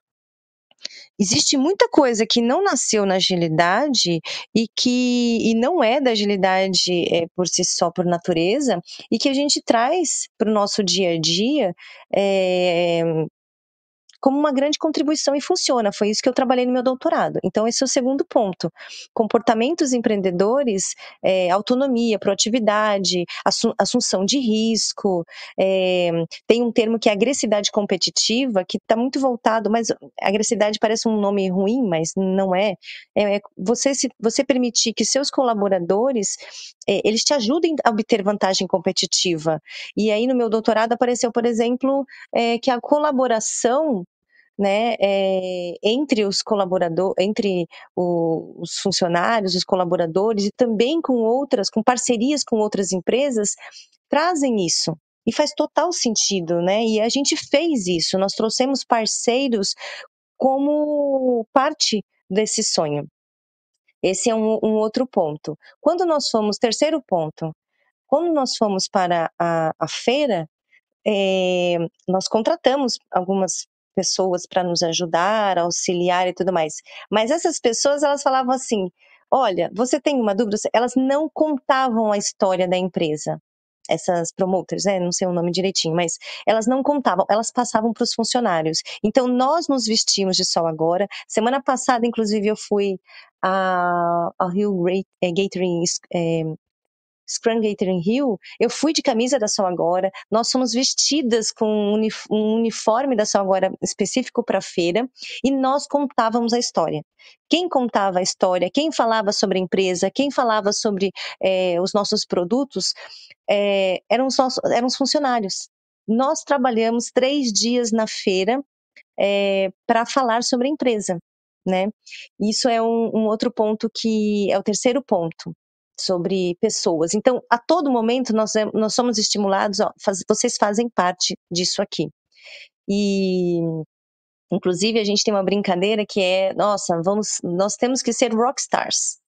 S3: existe muita coisa que não nasceu na agilidade e que e não é da agilidade é, por si só, por natureza, e que a gente traz para o nosso dia a dia é, como uma grande contribuição e funciona. Foi isso que eu trabalhei no meu doutorado. Então, esse é o segundo ponto. Comportamentos empreendedores, é, autonomia, proatividade, assunção de risco. É, tem um termo que é agressividade competitiva, que está muito voltado, mas agressividade parece um nome ruim, mas não é. É, é você, se, você permitir que seus colaboradores é, eles te ajudem a obter vantagem competitiva. E aí, no meu doutorado, apareceu, por exemplo, é, que a colaboração né, é, entre os colaboradores, entre o, os funcionários, os colaboradores e também com outras, com parcerias com outras empresas, trazem isso. E faz total sentido, né? E a gente fez isso, nós trouxemos parceiros como parte desse sonho. Esse é um, um outro ponto. Quando nós fomos, terceiro ponto, quando nós fomos para a, a feira, é, nós contratamos algumas pessoas para nos ajudar, auxiliar e tudo mais. Mas essas pessoas, elas falavam assim: olha, você tem uma dúvida? Elas não contavam a história da empresa. Essas promoters, né? Não sei o nome direitinho, mas elas não contavam, elas passavam para os funcionários. Então, nós nos vestimos de sol agora. Semana passada, inclusive, eu fui ao Rio Gathering é, Scrum Gathering Hill, eu fui de camisa da Sol Agora, nós somos vestidas com um uniforme da Sol Agora específico para a feira e nós contávamos a história. Quem contava a história, quem falava sobre a empresa, quem falava sobre é, os nossos produtos, é, eram, os nossos, eram os funcionários. Nós trabalhamos três dias na feira é, para falar sobre a empresa. Né? Isso é um, um outro ponto que é o terceiro ponto sobre pessoas. Então, a todo momento nós, nós somos estimulados, ó, faz, vocês fazem parte disso aqui. E inclusive a gente tem uma brincadeira que é, nossa, vamos, nós temos que ser rockstars.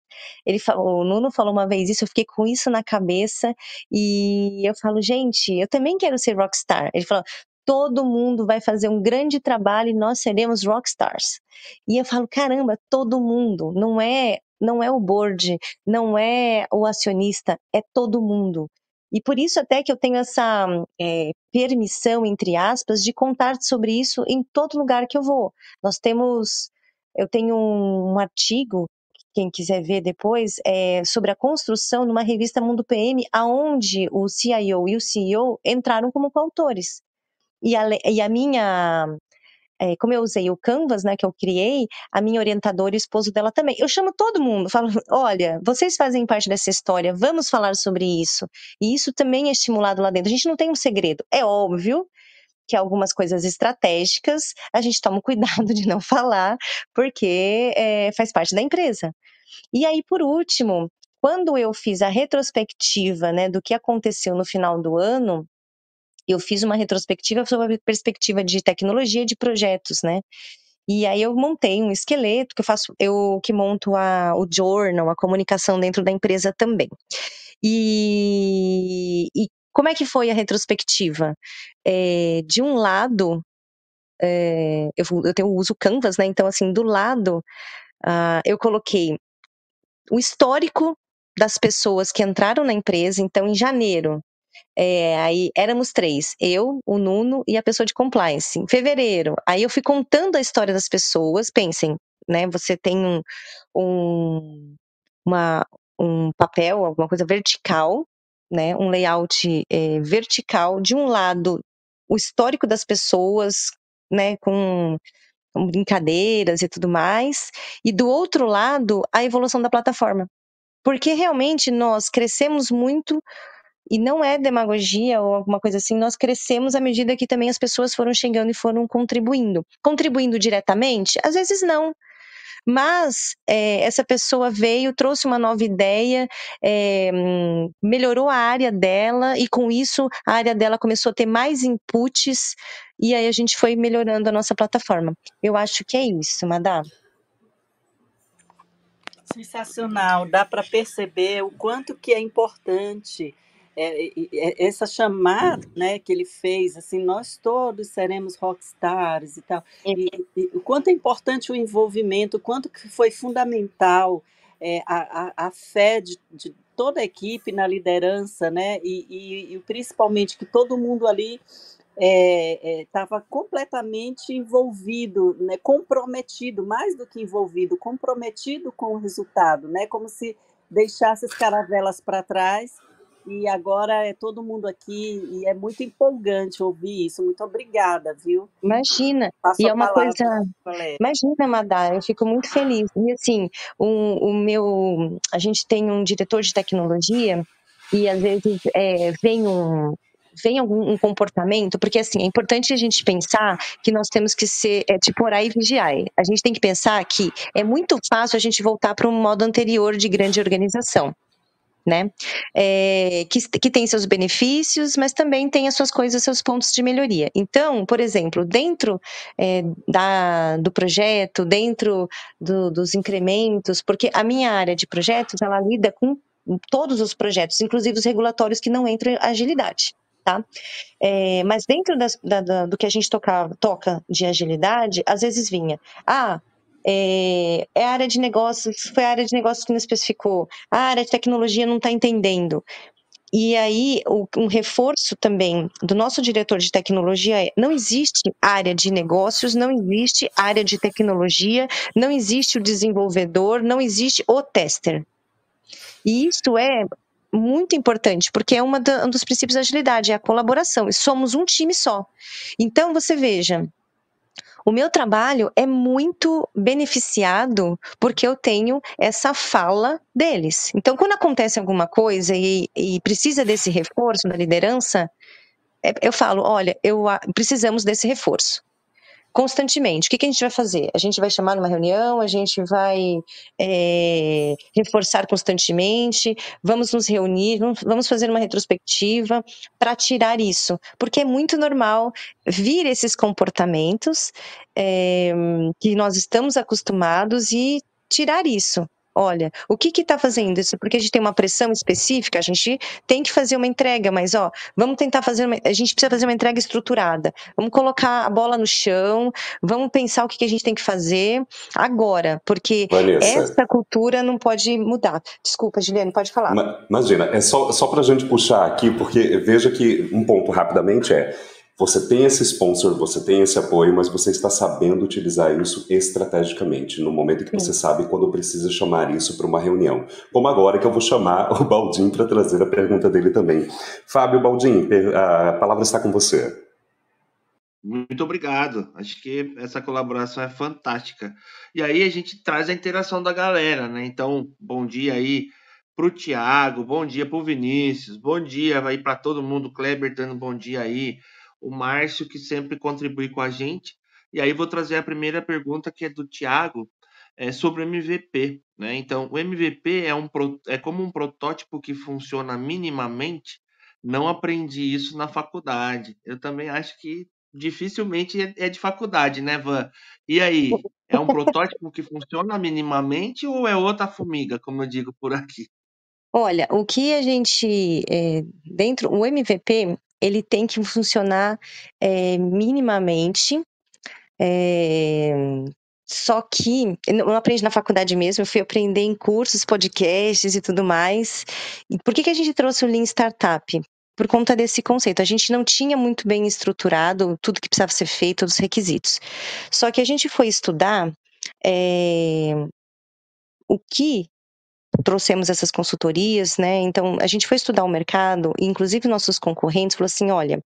S3: Ele falou, o Nuno falou uma vez isso, eu fiquei com isso na cabeça e eu falo, gente, eu também quero ser rockstar. Ele falou, todo mundo vai fazer um grande trabalho e nós seremos rockstars. E eu falo, caramba, todo mundo, não é não é o board, não é o acionista, é todo mundo. E por isso até que eu tenho essa é, permissão, entre aspas, de contar sobre isso em todo lugar que eu vou. Nós temos, eu tenho um, um artigo, quem quiser ver depois, é, sobre a construção numa revista Mundo PM, aonde o CIO e o CEO entraram como coautores. E a, e a minha é, como eu usei o Canvas, né, que eu criei, a minha orientadora e o esposo dela também. Eu chamo todo mundo, falo, olha, vocês fazem parte dessa história, vamos falar sobre isso. E isso também é estimulado lá dentro. A gente não tem um segredo. É óbvio que algumas coisas estratégicas a gente toma cuidado de não falar, porque é, faz parte da empresa. E aí, por último, quando eu fiz a retrospectiva né, do que aconteceu no final do ano, eu fiz uma retrospectiva sobre a perspectiva de tecnologia de projetos, né? E aí eu montei um esqueleto que eu faço, eu que monto a, o journal, a comunicação dentro da empresa também. E, e como é que foi a retrospectiva? É, de um lado, é, eu, eu tenho uso Canvas, né? Então, assim, do lado, uh, eu coloquei o histórico das pessoas que entraram na empresa. Então, em janeiro, é, aí éramos três, eu, o Nuno e a pessoa de compliance. Em fevereiro, aí eu fui contando a história das pessoas. Pensem, né? Você tem um, um, uma, um papel, alguma coisa vertical, né? Um layout é, vertical. De um lado, o histórico das pessoas, né? Com brincadeiras e tudo mais, e do outro lado, a evolução da plataforma. Porque realmente nós crescemos muito e não é demagogia ou alguma coisa assim, nós crescemos à medida que também as pessoas foram chegando e foram contribuindo. Contribuindo diretamente? Às vezes não. Mas é, essa pessoa veio, trouxe uma nova ideia, é, melhorou a área dela, e com isso a área dela começou a ter mais inputs, e aí a gente foi melhorando a nossa plataforma. Eu acho que é isso, Madá.
S5: Sensacional, dá para perceber o quanto que é importante é, é, essa chamada né, que ele fez, assim, nós todos seremos rockstars e tal, e, e, o quanto é importante o envolvimento, o quanto que foi fundamental é, a, a, a, fé de, de, toda a equipe na liderança, né, e, e principalmente que todo mundo ali estava é, é, completamente envolvido, né, comprometido, mais do que envolvido, comprometido com o resultado, né, como se deixasse as caravelas para trás e agora é todo mundo aqui e é muito empolgante ouvir isso. Muito obrigada, viu?
S3: Imagina. Passo e é uma coisa. Imagina, Madá, eu fico muito feliz. E assim, o, o meu. A gente tem um diretor de tecnologia e às vezes é, vem um, vem algum um comportamento, porque assim, é importante a gente pensar que nós temos que ser, é, tipo, orar e vigiar. A gente tem que pensar que é muito fácil a gente voltar para um modo anterior de grande organização né? É, que, que tem seus benefícios, mas também tem as suas coisas, seus pontos de melhoria. Então, por exemplo, dentro é, da, do projeto, dentro do, dos incrementos, porque a minha área de projetos, ela lida com todos os projetos, inclusive os regulatórios que não entram em agilidade. Tá? É, mas dentro das, da, da, do que a gente toca, toca de agilidade, às vezes vinha, ah, é, é, a área de negócios, foi a área de negócios que não especificou, a área de tecnologia não está entendendo. E aí, um reforço também do nosso diretor de tecnologia é: não existe área de negócios, não existe área de tecnologia, não existe o desenvolvedor, não existe o tester. E isso é muito importante, porque é uma um dos princípios da agilidade, é a colaboração. E somos um time só. Então, você veja, o meu trabalho é muito beneficiado porque eu tenho essa fala deles. Então, quando acontece alguma coisa e, e precisa desse reforço da liderança, é, eu falo: olha, eu, precisamos desse reforço constantemente. O que, que, a gente vai fazer? A gente vai chamar numa reunião, a gente vai é, reforçar constantemente, vamos nos reunir, vamos fazer uma retrospectiva para tirar isso, porque é muito normal vir esses comportamentos é, que nós estamos acostumados e tirar isso olha, o que está fazendo isso? Porque a gente tem uma pressão específica, a gente tem que fazer uma entrega, mas ó, vamos tentar fazer uma, a gente precisa fazer uma entrega estruturada. Vamos colocar a bola no chão, vamos pensar o que, que a gente tem que fazer agora, porque Vanessa. essa cultura não pode mudar. Desculpa, Juliane, pode falar.
S2: Imagina, é só, só para a gente puxar aqui, porque veja que um ponto rapidamente é você tem esse sponsor, você tem esse apoio, mas você está sabendo utilizar isso estrategicamente, no momento que você sabe quando precisa chamar isso para uma reunião. Como agora que eu vou chamar o Baldin para trazer a pergunta dele também. Fábio Baldin, a palavra está com você.
S7: Muito obrigado. Acho que essa colaboração é fantástica. E aí a gente traz a interação da galera, né? Então, bom dia aí para o Tiago, bom dia para o Vinícius, bom dia aí para todo mundo, Kleber dando bom dia aí, o Márcio, que sempre contribui com a gente. E aí vou trazer a primeira pergunta, que é do Tiago, é sobre o MVP. Né? Então, o MVP é, um, é como um protótipo que funciona minimamente. Não aprendi isso na faculdade. Eu também acho que dificilmente é, é de faculdade, né, Van? E aí, é um protótipo que funciona minimamente ou é outra formiga, como eu digo por aqui?
S3: Olha, o que a gente é, dentro o MVP ele tem que funcionar é, minimamente. É, só que eu não aprendi na faculdade mesmo, eu fui aprender em cursos, podcasts e tudo mais. E por que, que a gente trouxe o Lean Startup? Por conta desse conceito. A gente não tinha muito bem estruturado tudo que precisava ser feito, todos os requisitos. Só que a gente foi estudar é, o que trouxemos essas consultorias, né? Então, a gente foi estudar o mercado, inclusive nossos concorrentes falou assim: olha,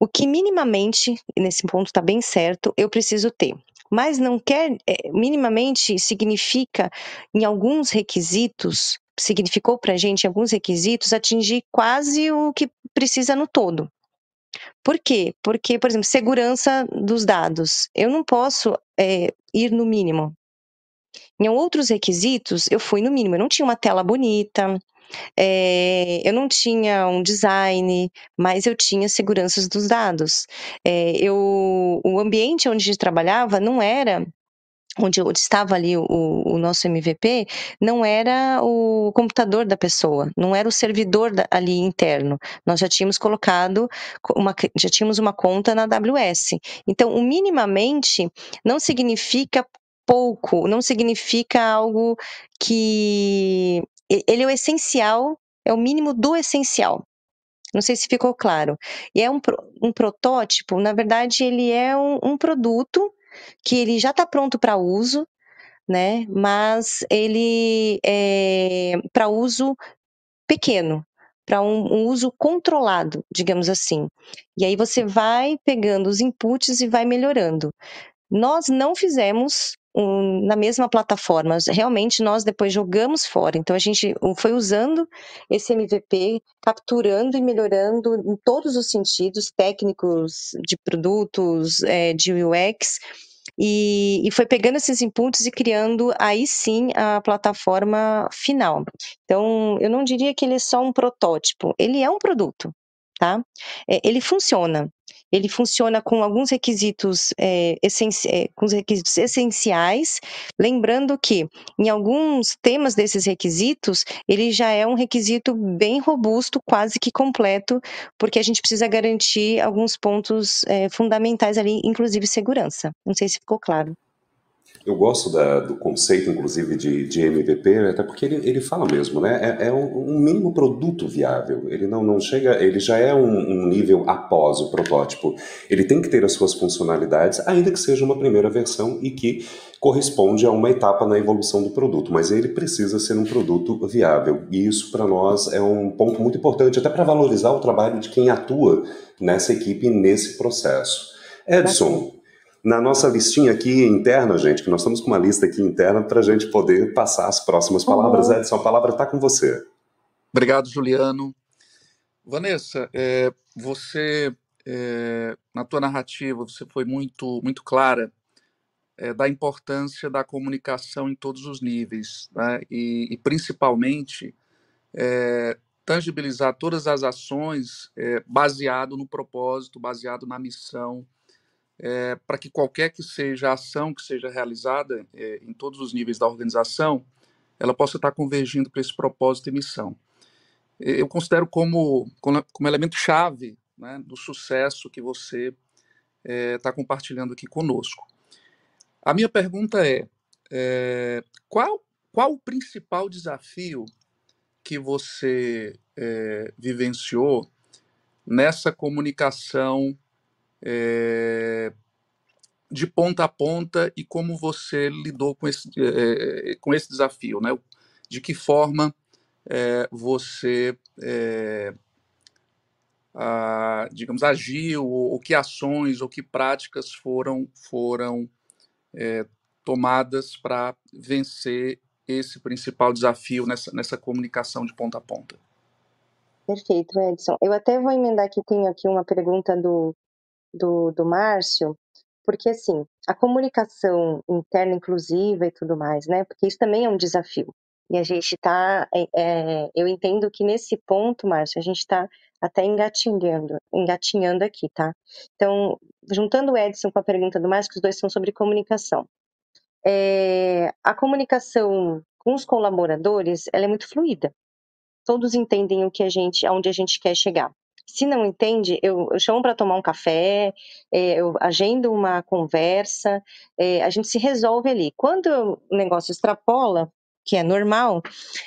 S3: o que minimamente, nesse ponto está bem certo, eu preciso ter. Mas não quer, é, minimamente significa, em alguns requisitos, significou para a gente, em alguns requisitos, atingir quase o que precisa no todo. Por quê? Porque, por exemplo, segurança dos dados. Eu não posso é, ir no mínimo. Em outros requisitos, eu fui no mínimo. Eu não tinha uma tela bonita, é, eu não tinha um design, mas eu tinha seguranças dos dados. É, eu, o ambiente onde gente trabalhava não era onde estava ali o, o, nosso MVP, não era o computador da pessoa, não era o servidor da, ali interno. Nós já tínhamos colocado uma, já tínhamos uma conta na AWS. Então, o minimamente não significa pouco, não significa algo que ele é o essencial, é o mínimo do essencial. Não sei se ficou claro. E é um, um protótipo, na verdade, ele é um, um produto que ele já está pronto para uso, né? Mas ele é para uso pequeno, para um, um, uso controlado, digamos assim. E aí você vai pegando os inputs e vai melhorando. Nós não fizemos na mesma plataforma. Realmente nós depois jogamos fora. Então a gente foi usando esse MVP, capturando e melhorando em todos os sentidos técnicos de produtos, é, de UX. E, e, foi pegando esses inputs e criando aí sim a plataforma final. Então, eu não diria que ele é só um protótipo, ele é um produto, tá? É, ele funciona. Ele funciona com alguns requisitos, é, essenci é, com requisitos essenciais, lembrando que em alguns temas desses requisitos, ele já é um requisito bem robusto, quase que completo, porque a gente precisa garantir alguns pontos é, fundamentais ali, inclusive segurança. Não sei se ficou claro.
S2: Eu gosto da, do conceito, inclusive, de, de MVP, até porque ele, ele fala mesmo, né? É, é um, um, mínimo produto viável. Ele não, não chega, ele já é um, um, nível após o protótipo. Ele tem que ter as suas funcionalidades, ainda que seja uma primeira versão e que corresponde a uma etapa na evolução do produto, mas ele precisa ser um produto viável. E isso, para nós, é um ponto muito importante, até para valorizar o trabalho de quem atua nessa equipe, nesse processo. Edson, na nossa listinha aqui interna, gente, que nós estamos com uma lista aqui interna para a gente poder passar as próximas palavras. Uhum. Edson, a palavra está com você.
S6: Obrigado, Juliano. Vanessa, é, você, é, na tua narrativa, você foi muito, muito clara é, da importância da comunicação em todos os níveis, né? e, e, principalmente é, tangibilizar todas as ações é, baseado no propósito, baseado na missão, é, para que qualquer que seja a ação que seja realizada é, em todos os níveis da organização, ela possa estar convergindo para esse propósito e missão. Eu considero como, como elemento chave né, do sucesso que você está é, compartilhando aqui conosco. A minha pergunta é, é qual, qual o principal desafio que você é, vivenciou nessa comunicação é, de ponta a ponta e como você lidou com esse, é, com esse desafio, né? De que forma é, você, a, digamos, agiu, ou, ou, que ações ou que práticas foram, foram tomadas para vencer esse principal desafio nessa, nessa comunicação de ponta a ponta.
S3: Perfeito, Edson. Eu até vou emendar aqui, tenho aqui uma pergunta do do, do Márcio, porque assim, a comunicação interna inclusiva e tudo mais, né? Porque isso também é um desafio. E a gente está, é, é, eu entendo que nesse ponto, Márcio, a gente está até engatinhando, engatinhando aqui, tá? Então, juntando o Edson com a pergunta do Márcio, que os dois são sobre comunicação. É, a comunicação com os colaboradores, ela é muito fluida. Todos entendem o que a gente, aonde a gente quer chegar. Se não entende, eu, eu chamo para tomar um café, é, eu agendo uma conversa, é, a gente se resolve ali. Quando o negócio extrapola, que é normal,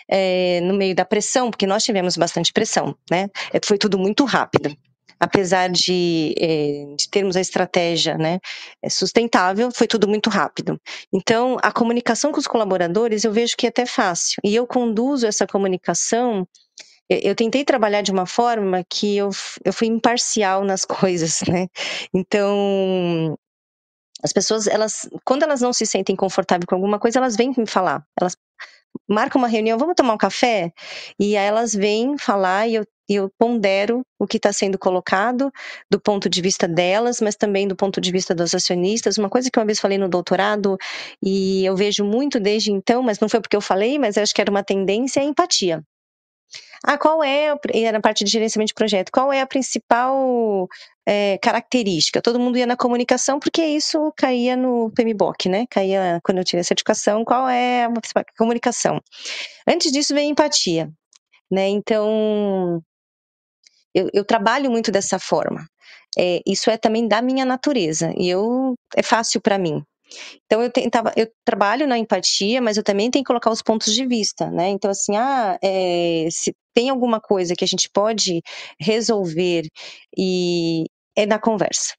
S3: é, no meio da pressão, porque nós tivemos bastante pressão, né? É, foi tudo muito rápido apesar de, eh, de, termos a estratégia né, eh, sustentável, foi tudo muito rápido. Então, a comunicação com os colaboradores eu vejo que é até fácil. E eu conduzo essa comunicação. Eu tentei trabalhar de uma forma que eu, eu fui imparcial nas coisas, né? Então, as pessoas, elas, quando elas não se sentem confortáveis com alguma coisa, elas vêm me falar. Elas marcam uma reunião, vamos tomar um café? E aí elas vêm falar e eu eu pondero o que está sendo colocado do ponto de vista delas, mas também do ponto de vista dos acionistas. Uma coisa que uma vez falei no doutorado, e eu vejo muito desde então, mas não foi porque eu falei, mas acho que era uma tendência, é a empatia. Ah, qual é, e era parte de gerenciamento de projeto, qual é a principal é, característica? Todo mundo ia na comunicação, porque isso caía no PMBOK, né? Caía quando eu tirei a certificação, qual é a comunicação? Antes disso vem empatia, né? Então, eu, eu trabalho muito dessa forma. É, isso é também da minha natureza e eu é fácil para mim. Então eu tentava, eu trabalho na empatia, mas eu também tenho que colocar os pontos de vista, né? Então assim, ah, é, se tem alguma coisa que a gente pode resolver e é na conversa.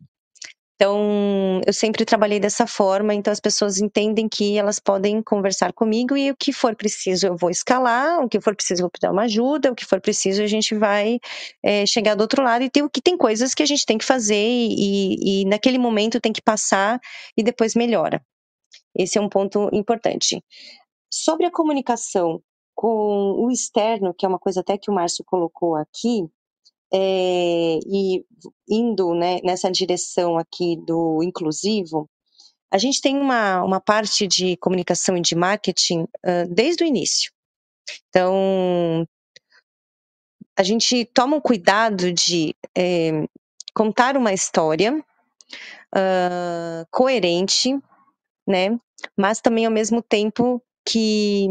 S3: Então, eu sempre trabalhei dessa forma, então as pessoas entendem que elas podem conversar comigo e o que for preciso eu vou escalar, o que for preciso eu vou pedir uma ajuda, o que for preciso a gente vai é, chegar do outro lado e tem, que tem coisas que a gente tem que fazer e, e naquele momento tem que passar e depois melhora. Esse é um ponto importante. Sobre a comunicação com o externo, que é uma coisa até que o Márcio colocou aqui, é, e indo né, nessa direção aqui do inclusivo, a gente tem uma, uma parte de comunicação e de marketing uh, desde o início. Então, a gente toma um cuidado de é, contar uma história uh, coerente, né? Mas também ao mesmo tempo que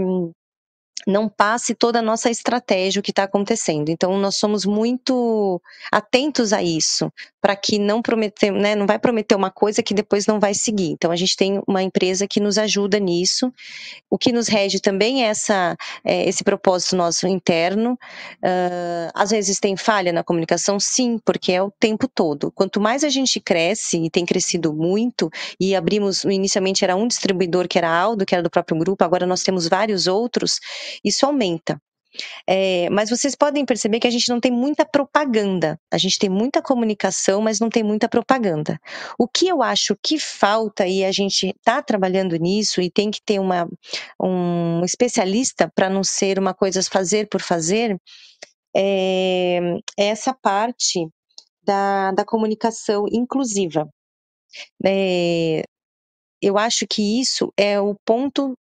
S3: não passe toda a nossa estratégia, o que está acontecendo. Então, nós somos muito atentos a isso, para que não prometer, né, não vai prometer uma coisa que depois não vai seguir. Então, a gente tem uma empresa que nos ajuda nisso. O que nos rege também é, essa, é esse propósito nosso interno. Uh, às vezes tem falha na comunicação, sim, porque é o tempo todo. Quanto mais a gente cresce, e tem crescido muito, e abrimos, inicialmente era um distribuidor que era Aldo, que era do próprio grupo, agora nós temos vários outros, isso aumenta. É, mas vocês podem perceber que a gente não tem muita propaganda. A gente tem muita comunicação, mas não tem muita propaganda. O que eu acho que falta, e a gente está trabalhando nisso, e tem que ter uma, um especialista para não ser uma coisa fazer por fazer, é, é essa parte da, da comunicação inclusiva. É, eu acho que isso é o ponto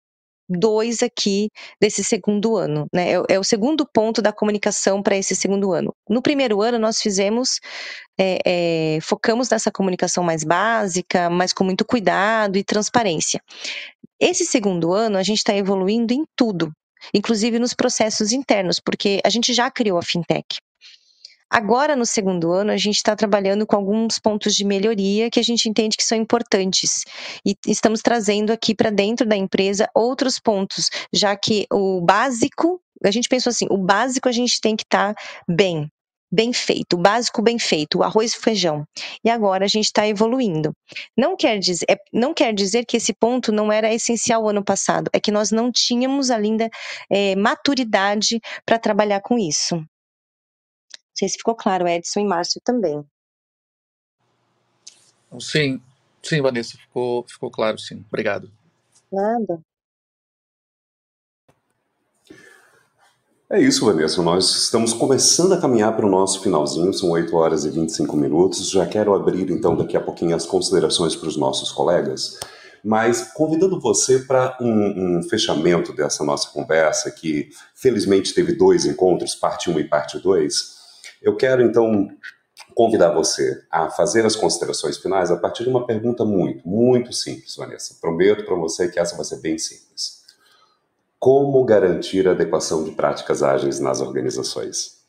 S3: dois aqui desse segundo ano, né? É, é o segundo ponto da comunicação para esse segundo ano. No primeiro ano, nós fizemos, é, é, focamos nessa comunicação mais básica, mas com muito cuidado e transparência. Esse segundo ano, a gente está evoluindo em tudo, inclusive nos processos internos, porque a gente já criou a fintech. Agora, no segundo ano, a gente está trabalhando com alguns pontos de melhoria que a gente entende que são importantes. E estamos trazendo aqui para dentro da empresa outros pontos, já que o básico, a gente pensou assim, o básico a gente tem que estar tá bem, bem feito, o básico bem feito, o arroz e feijão. E agora a gente está evoluindo. Não quer, dizer, é, não quer dizer que esse ponto não era essencial ano passado, é que nós não tínhamos ainda é, maturidade para trabalhar com isso. Sei se ficou claro, Edson e Márcio também.
S6: Sim, sim, Vanessa, ficou, ficou claro, sim. Obrigado.
S3: Nada.
S2: É isso, Vanessa. Nós estamos começando a caminhar para o nosso finalzinho, são 8 horas e 25 minutos. Já quero abrir, então, daqui a pouquinho as considerações para os nossos colegas, mas convidando você para um, um, fechamento dessa nossa conversa, que felizmente teve dois encontros, parte 1 e parte 2. Eu quero, então, convidar você a fazer as considerações finais a partir de uma pergunta muito, muito simples, Vanessa. Prometo para você que essa vai ser bem simples. Como garantir a adequação de práticas ágeis nas organizações?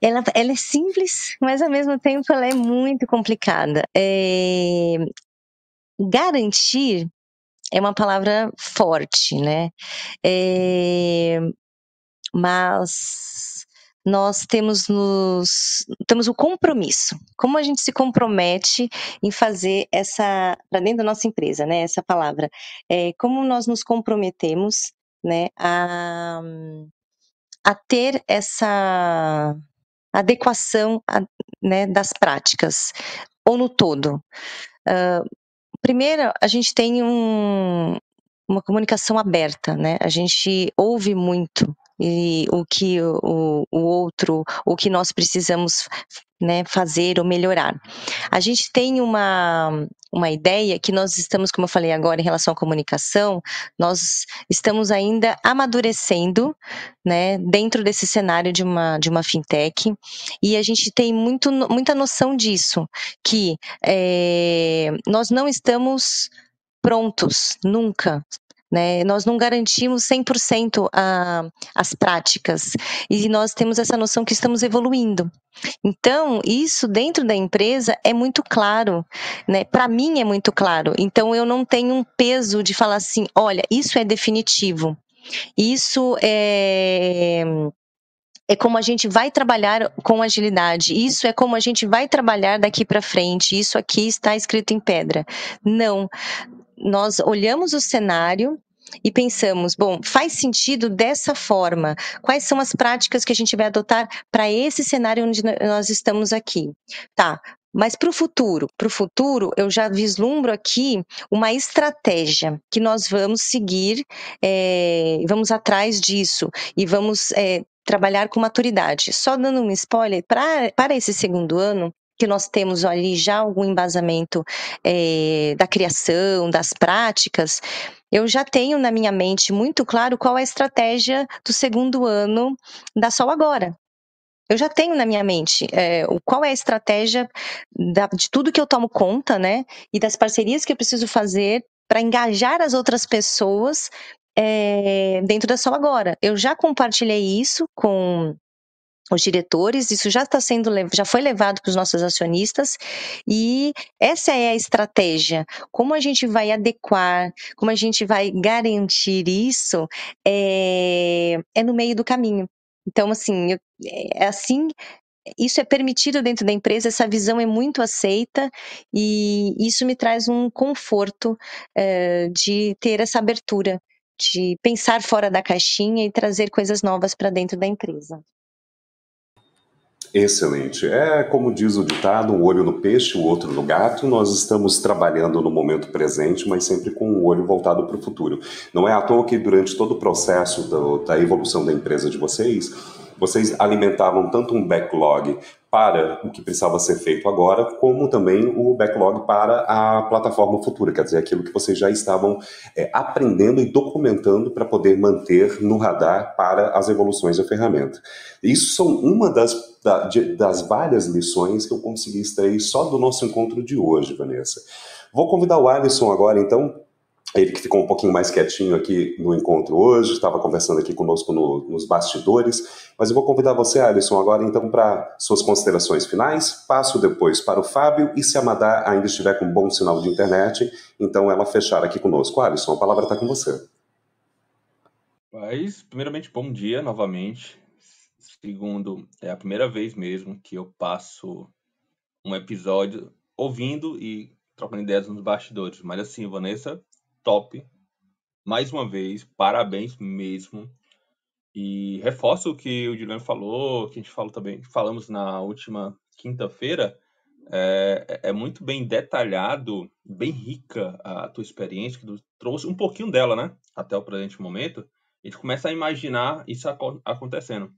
S3: Ela, ela é simples, mas ao mesmo tempo ela é muito complicada. É... Garantir é uma palavra forte, né? É... Mas nós temos nos temos o compromisso. Como a gente se compromete em fazer essa para dentro da nossa empresa, né? Essa palavra, é, como nós nos comprometemos, né? A, a ter essa adequação, a, né? Das práticas ou no todo. Uh, primeiro, a gente tem um, uma comunicação aberta, né? A gente ouve muito e o que o, o outro, o que nós precisamos né, fazer ou melhorar. A gente tem uma, uma ideia que nós estamos, como eu falei agora, em relação à comunicação, nós estamos ainda amadurecendo né, dentro desse cenário de uma, de uma fintech, e a gente tem muito, muita noção disso, que é, nós não estamos prontos, nunca. Né? Nós não garantimos 100% a, as práticas e nós temos essa noção que estamos evoluindo. Então, isso dentro da empresa é muito claro, né? Para mim é muito claro. Então, eu não tenho um peso de falar assim, olha, isso é definitivo. Isso é é como a gente vai trabalhar com agilidade. Isso é como a gente vai trabalhar daqui para frente. Isso aqui está escrito em pedra. Não nós olhamos o cenário e pensamos, bom, faz sentido dessa forma? Quais são as práticas que a gente vai adotar para esse cenário onde nós estamos aqui? Tá. Mas para o futuro, para o futuro, eu já vislumbro aqui uma estratégia que nós vamos seguir, é, vamos atrás disso e vamos é, trabalhar com maturidade. Só dando um spoiler, pra, para esse segundo ano, que nós temos ali já algum embasamento é, da criação, das práticas, eu já tenho na minha mente muito claro qual é a estratégia do segundo ano da Sol Agora. Eu já tenho na minha mente é, qual é a estratégia da, de tudo que eu tomo conta, né? E das parcerias que eu preciso fazer para engajar as outras pessoas é, dentro da Sol Agora. Eu já compartilhei isso com os diretores, isso já está sendo já foi levado para os nossos acionistas e essa é a estratégia. Como a gente vai adequar, como a gente vai garantir isso é, é no meio do caminho. Então, assim, é assim isso é permitido dentro da empresa, essa visão é muito aceita e isso me traz um conforto é, de ter essa abertura, de pensar fora da caixinha e trazer coisas novas para dentro da empresa.
S2: Excelente. É como diz o ditado, um olho no peixe, o outro no gato. Nós estamos trabalhando no momento presente, mas sempre com o um olho voltado para o futuro. Não é à toa que durante todo o processo do, da evolução da empresa de vocês, vocês alimentavam tanto um backlog para o que precisava ser feito agora, como também o backlog para a plataforma futura, quer dizer, aquilo que vocês já estavam é, aprendendo e documentando para poder manter no radar para as evoluções da ferramenta. Isso são uma das, da, de, das várias lições que eu consegui extrair só do nosso encontro de hoje, Vanessa. Vou convidar o Alisson agora, então, ele que ficou um pouquinho mais quietinho aqui no encontro hoje, estava conversando aqui conosco no, nos bastidores, mas eu vou convidar você, Alisson, agora então para suas considerações finais, passo depois para o Fábio e se a Madá ainda estiver com um bom sinal de internet, então ela fechar aqui conosco. Alisson, a palavra está com você.
S4: Mas, primeiramente, bom dia novamente. Segundo, é a primeira vez mesmo que eu passo um episódio ouvindo e trocando ideias nos bastidores. Mas assim, Vanessa, top. Mais uma vez, parabéns mesmo. E reforço o que o Juliano falou, que a gente falou também, falamos na última quinta-feira. É, é, muito bem detalhado, bem rica a tua experiência, que tu trouxe um pouquinho dela, né? Até o presente momento. A gente começa a imaginar isso acontecendo.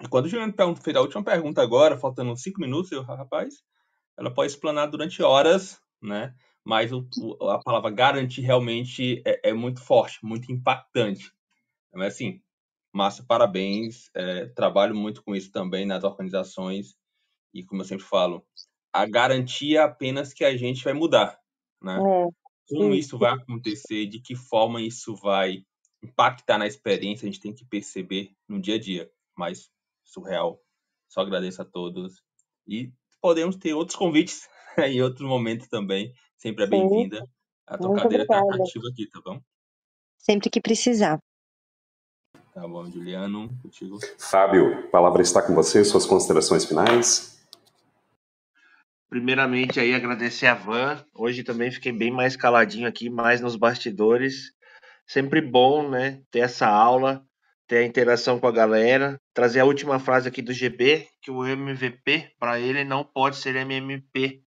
S4: E quando o Juliano fez a última pergunta agora, faltando cinco minutos, eu, rapaz, ela pode explanar durante horas, né? Mas o, a palavra garantir realmente é, é, muito forte, muito impactante. Mas assim, massa, parabéns. É, trabalho muito com isso também nas organizações. E como eu sempre falo, a garantia é apenas que a gente vai mudar, né? É, como isso vai acontecer, de que forma isso vai impactar na experiência, a gente tem que perceber no dia a dia. Mas surreal. Só agradeço a todos. E podemos ter outros convites em outros momentos também. Sempre é bem-vinda. A tua Muito cadeira está ativa aqui, tá bom?
S3: Sempre que precisar.
S4: Tá bom, Juliano, contigo.
S2: Fábio, a palavra está com você, suas considerações finais.
S7: Primeiramente aí agradecer a Van. Hoje também fiquei bem mais caladinho aqui, mais nos bastidores. Sempre bom, né, ter essa aula ter a interação com a galera, trazer a última frase aqui do GB, que o MVP para ele não pode ser MMP,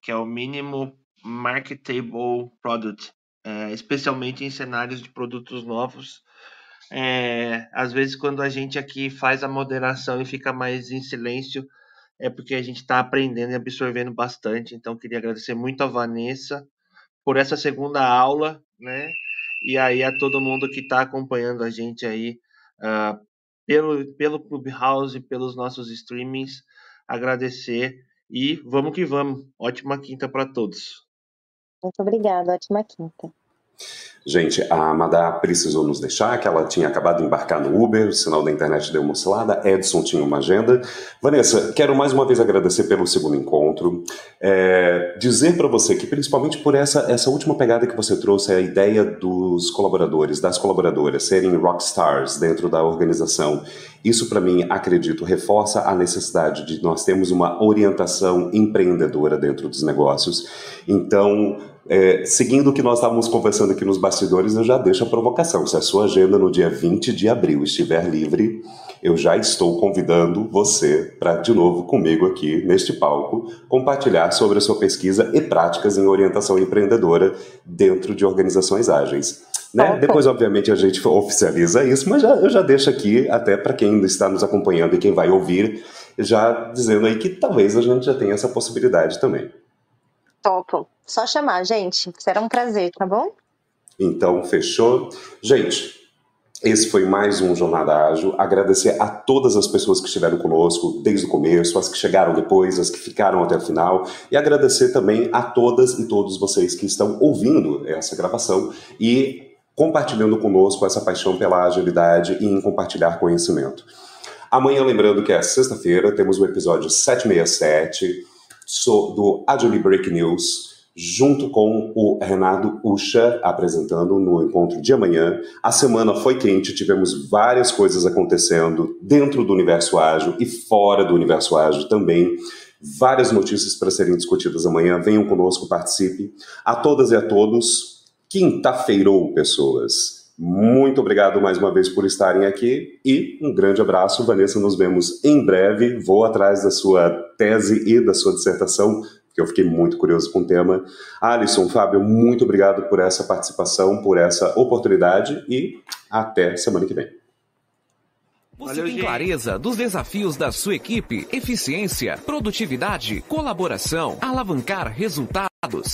S7: que é o mínimo marketable product, é, especialmente em cenários de produtos novos. É, às vezes quando a gente aqui faz a moderação e fica mais em silêncio, é porque a gente está aprendendo e absorvendo bastante. Então queria agradecer muito a Vanessa por essa segunda aula, né? E aí a todo mundo que está acompanhando a gente aí uh, pelo, pelo Clubhouse, pelos nossos streamings, agradecer e vamos que vamos. Ótima quinta para todos.
S3: Muito obrigada, ótima quinta.
S2: Gente, a Amadá precisou nos deixar, que ela tinha acabado de embarcar no Uber, o sinal da internet deu uma oscilada, Edson tinha uma agenda. Vanessa, quero mais uma vez agradecer pelo segundo encontro, é, dizer para você que principalmente por essa, essa última pegada que você trouxe, a ideia dos colaboradores, das colaboradoras serem rockstars dentro da organização, isso para mim, acredito, reforça a necessidade de nós termos uma orientação empreendedora dentro dos negócios. Então, é, seguindo o que nós estávamos conversando aqui nos bastidores, eu já deixo a provocação. Se a sua agenda no dia 20 de abril estiver livre, eu já estou convidando você para, de novo, comigo aqui neste palco, compartilhar sobre a sua pesquisa e práticas em orientação empreendedora dentro de organizações ágeis. Né? Depois, obviamente, a gente oficializa isso, mas já, eu já deixo aqui, até para quem ainda está nos acompanhando e quem vai ouvir, já dizendo aí que talvez a gente já tenha essa possibilidade também.
S3: Topo. Só chamar, gente. Será um prazer, tá bom?
S2: Então, fechou. Gente, esse foi mais um Jornada Ágil. Agradecer a todas as pessoas que estiveram conosco desde o começo, as que chegaram depois, as que ficaram até o final. E agradecer também a todas e todos vocês que estão ouvindo essa gravação e compartilhando conosco essa paixão pela agilidade e em compartilhar conhecimento. Amanhã, lembrando que é sexta-feira, temos o episódio 767 do Agile Break News, junto com o Renato Ucha apresentando no encontro de amanhã. A semana foi quente, tivemos várias coisas acontecendo dentro do universo ágil e fora do universo ágil também. Várias notícias para serem discutidas amanhã. Venham conosco, participe. A todas e a todos, quinta-feirou, pessoas. Muito obrigado mais uma vez por estarem aqui e um grande abraço. Vanessa, nos vemos em breve. Vou atrás da sua tese e da sua dissertação, porque eu fiquei muito curioso com o tema. Alisson, Fábio, muito obrigado por essa participação, por essa oportunidade e até semana que vem.
S8: Você Valeu, tem clareza dos desafios da sua equipe, eficiência, produtividade, colaboração, alavancar resultados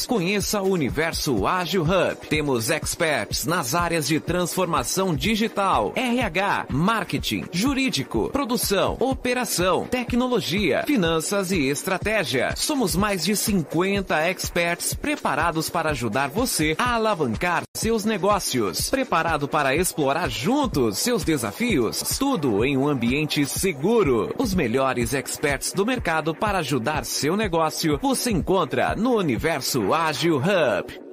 S8: Conheça o Universo Ágil Hub. Temos experts nas áreas de transformação digital, RH, marketing, jurídico, produção, operação, tecnologia, finanças e estratégia. Somos mais de 50 experts preparados para ajudar você a alavancar seus negócios. Preparado para explorar juntos seus desafios? Tudo em um ambiente seguro. Os melhores experts do mercado para ajudar seu negócio você encontra no Universo Universo Ágil Hub.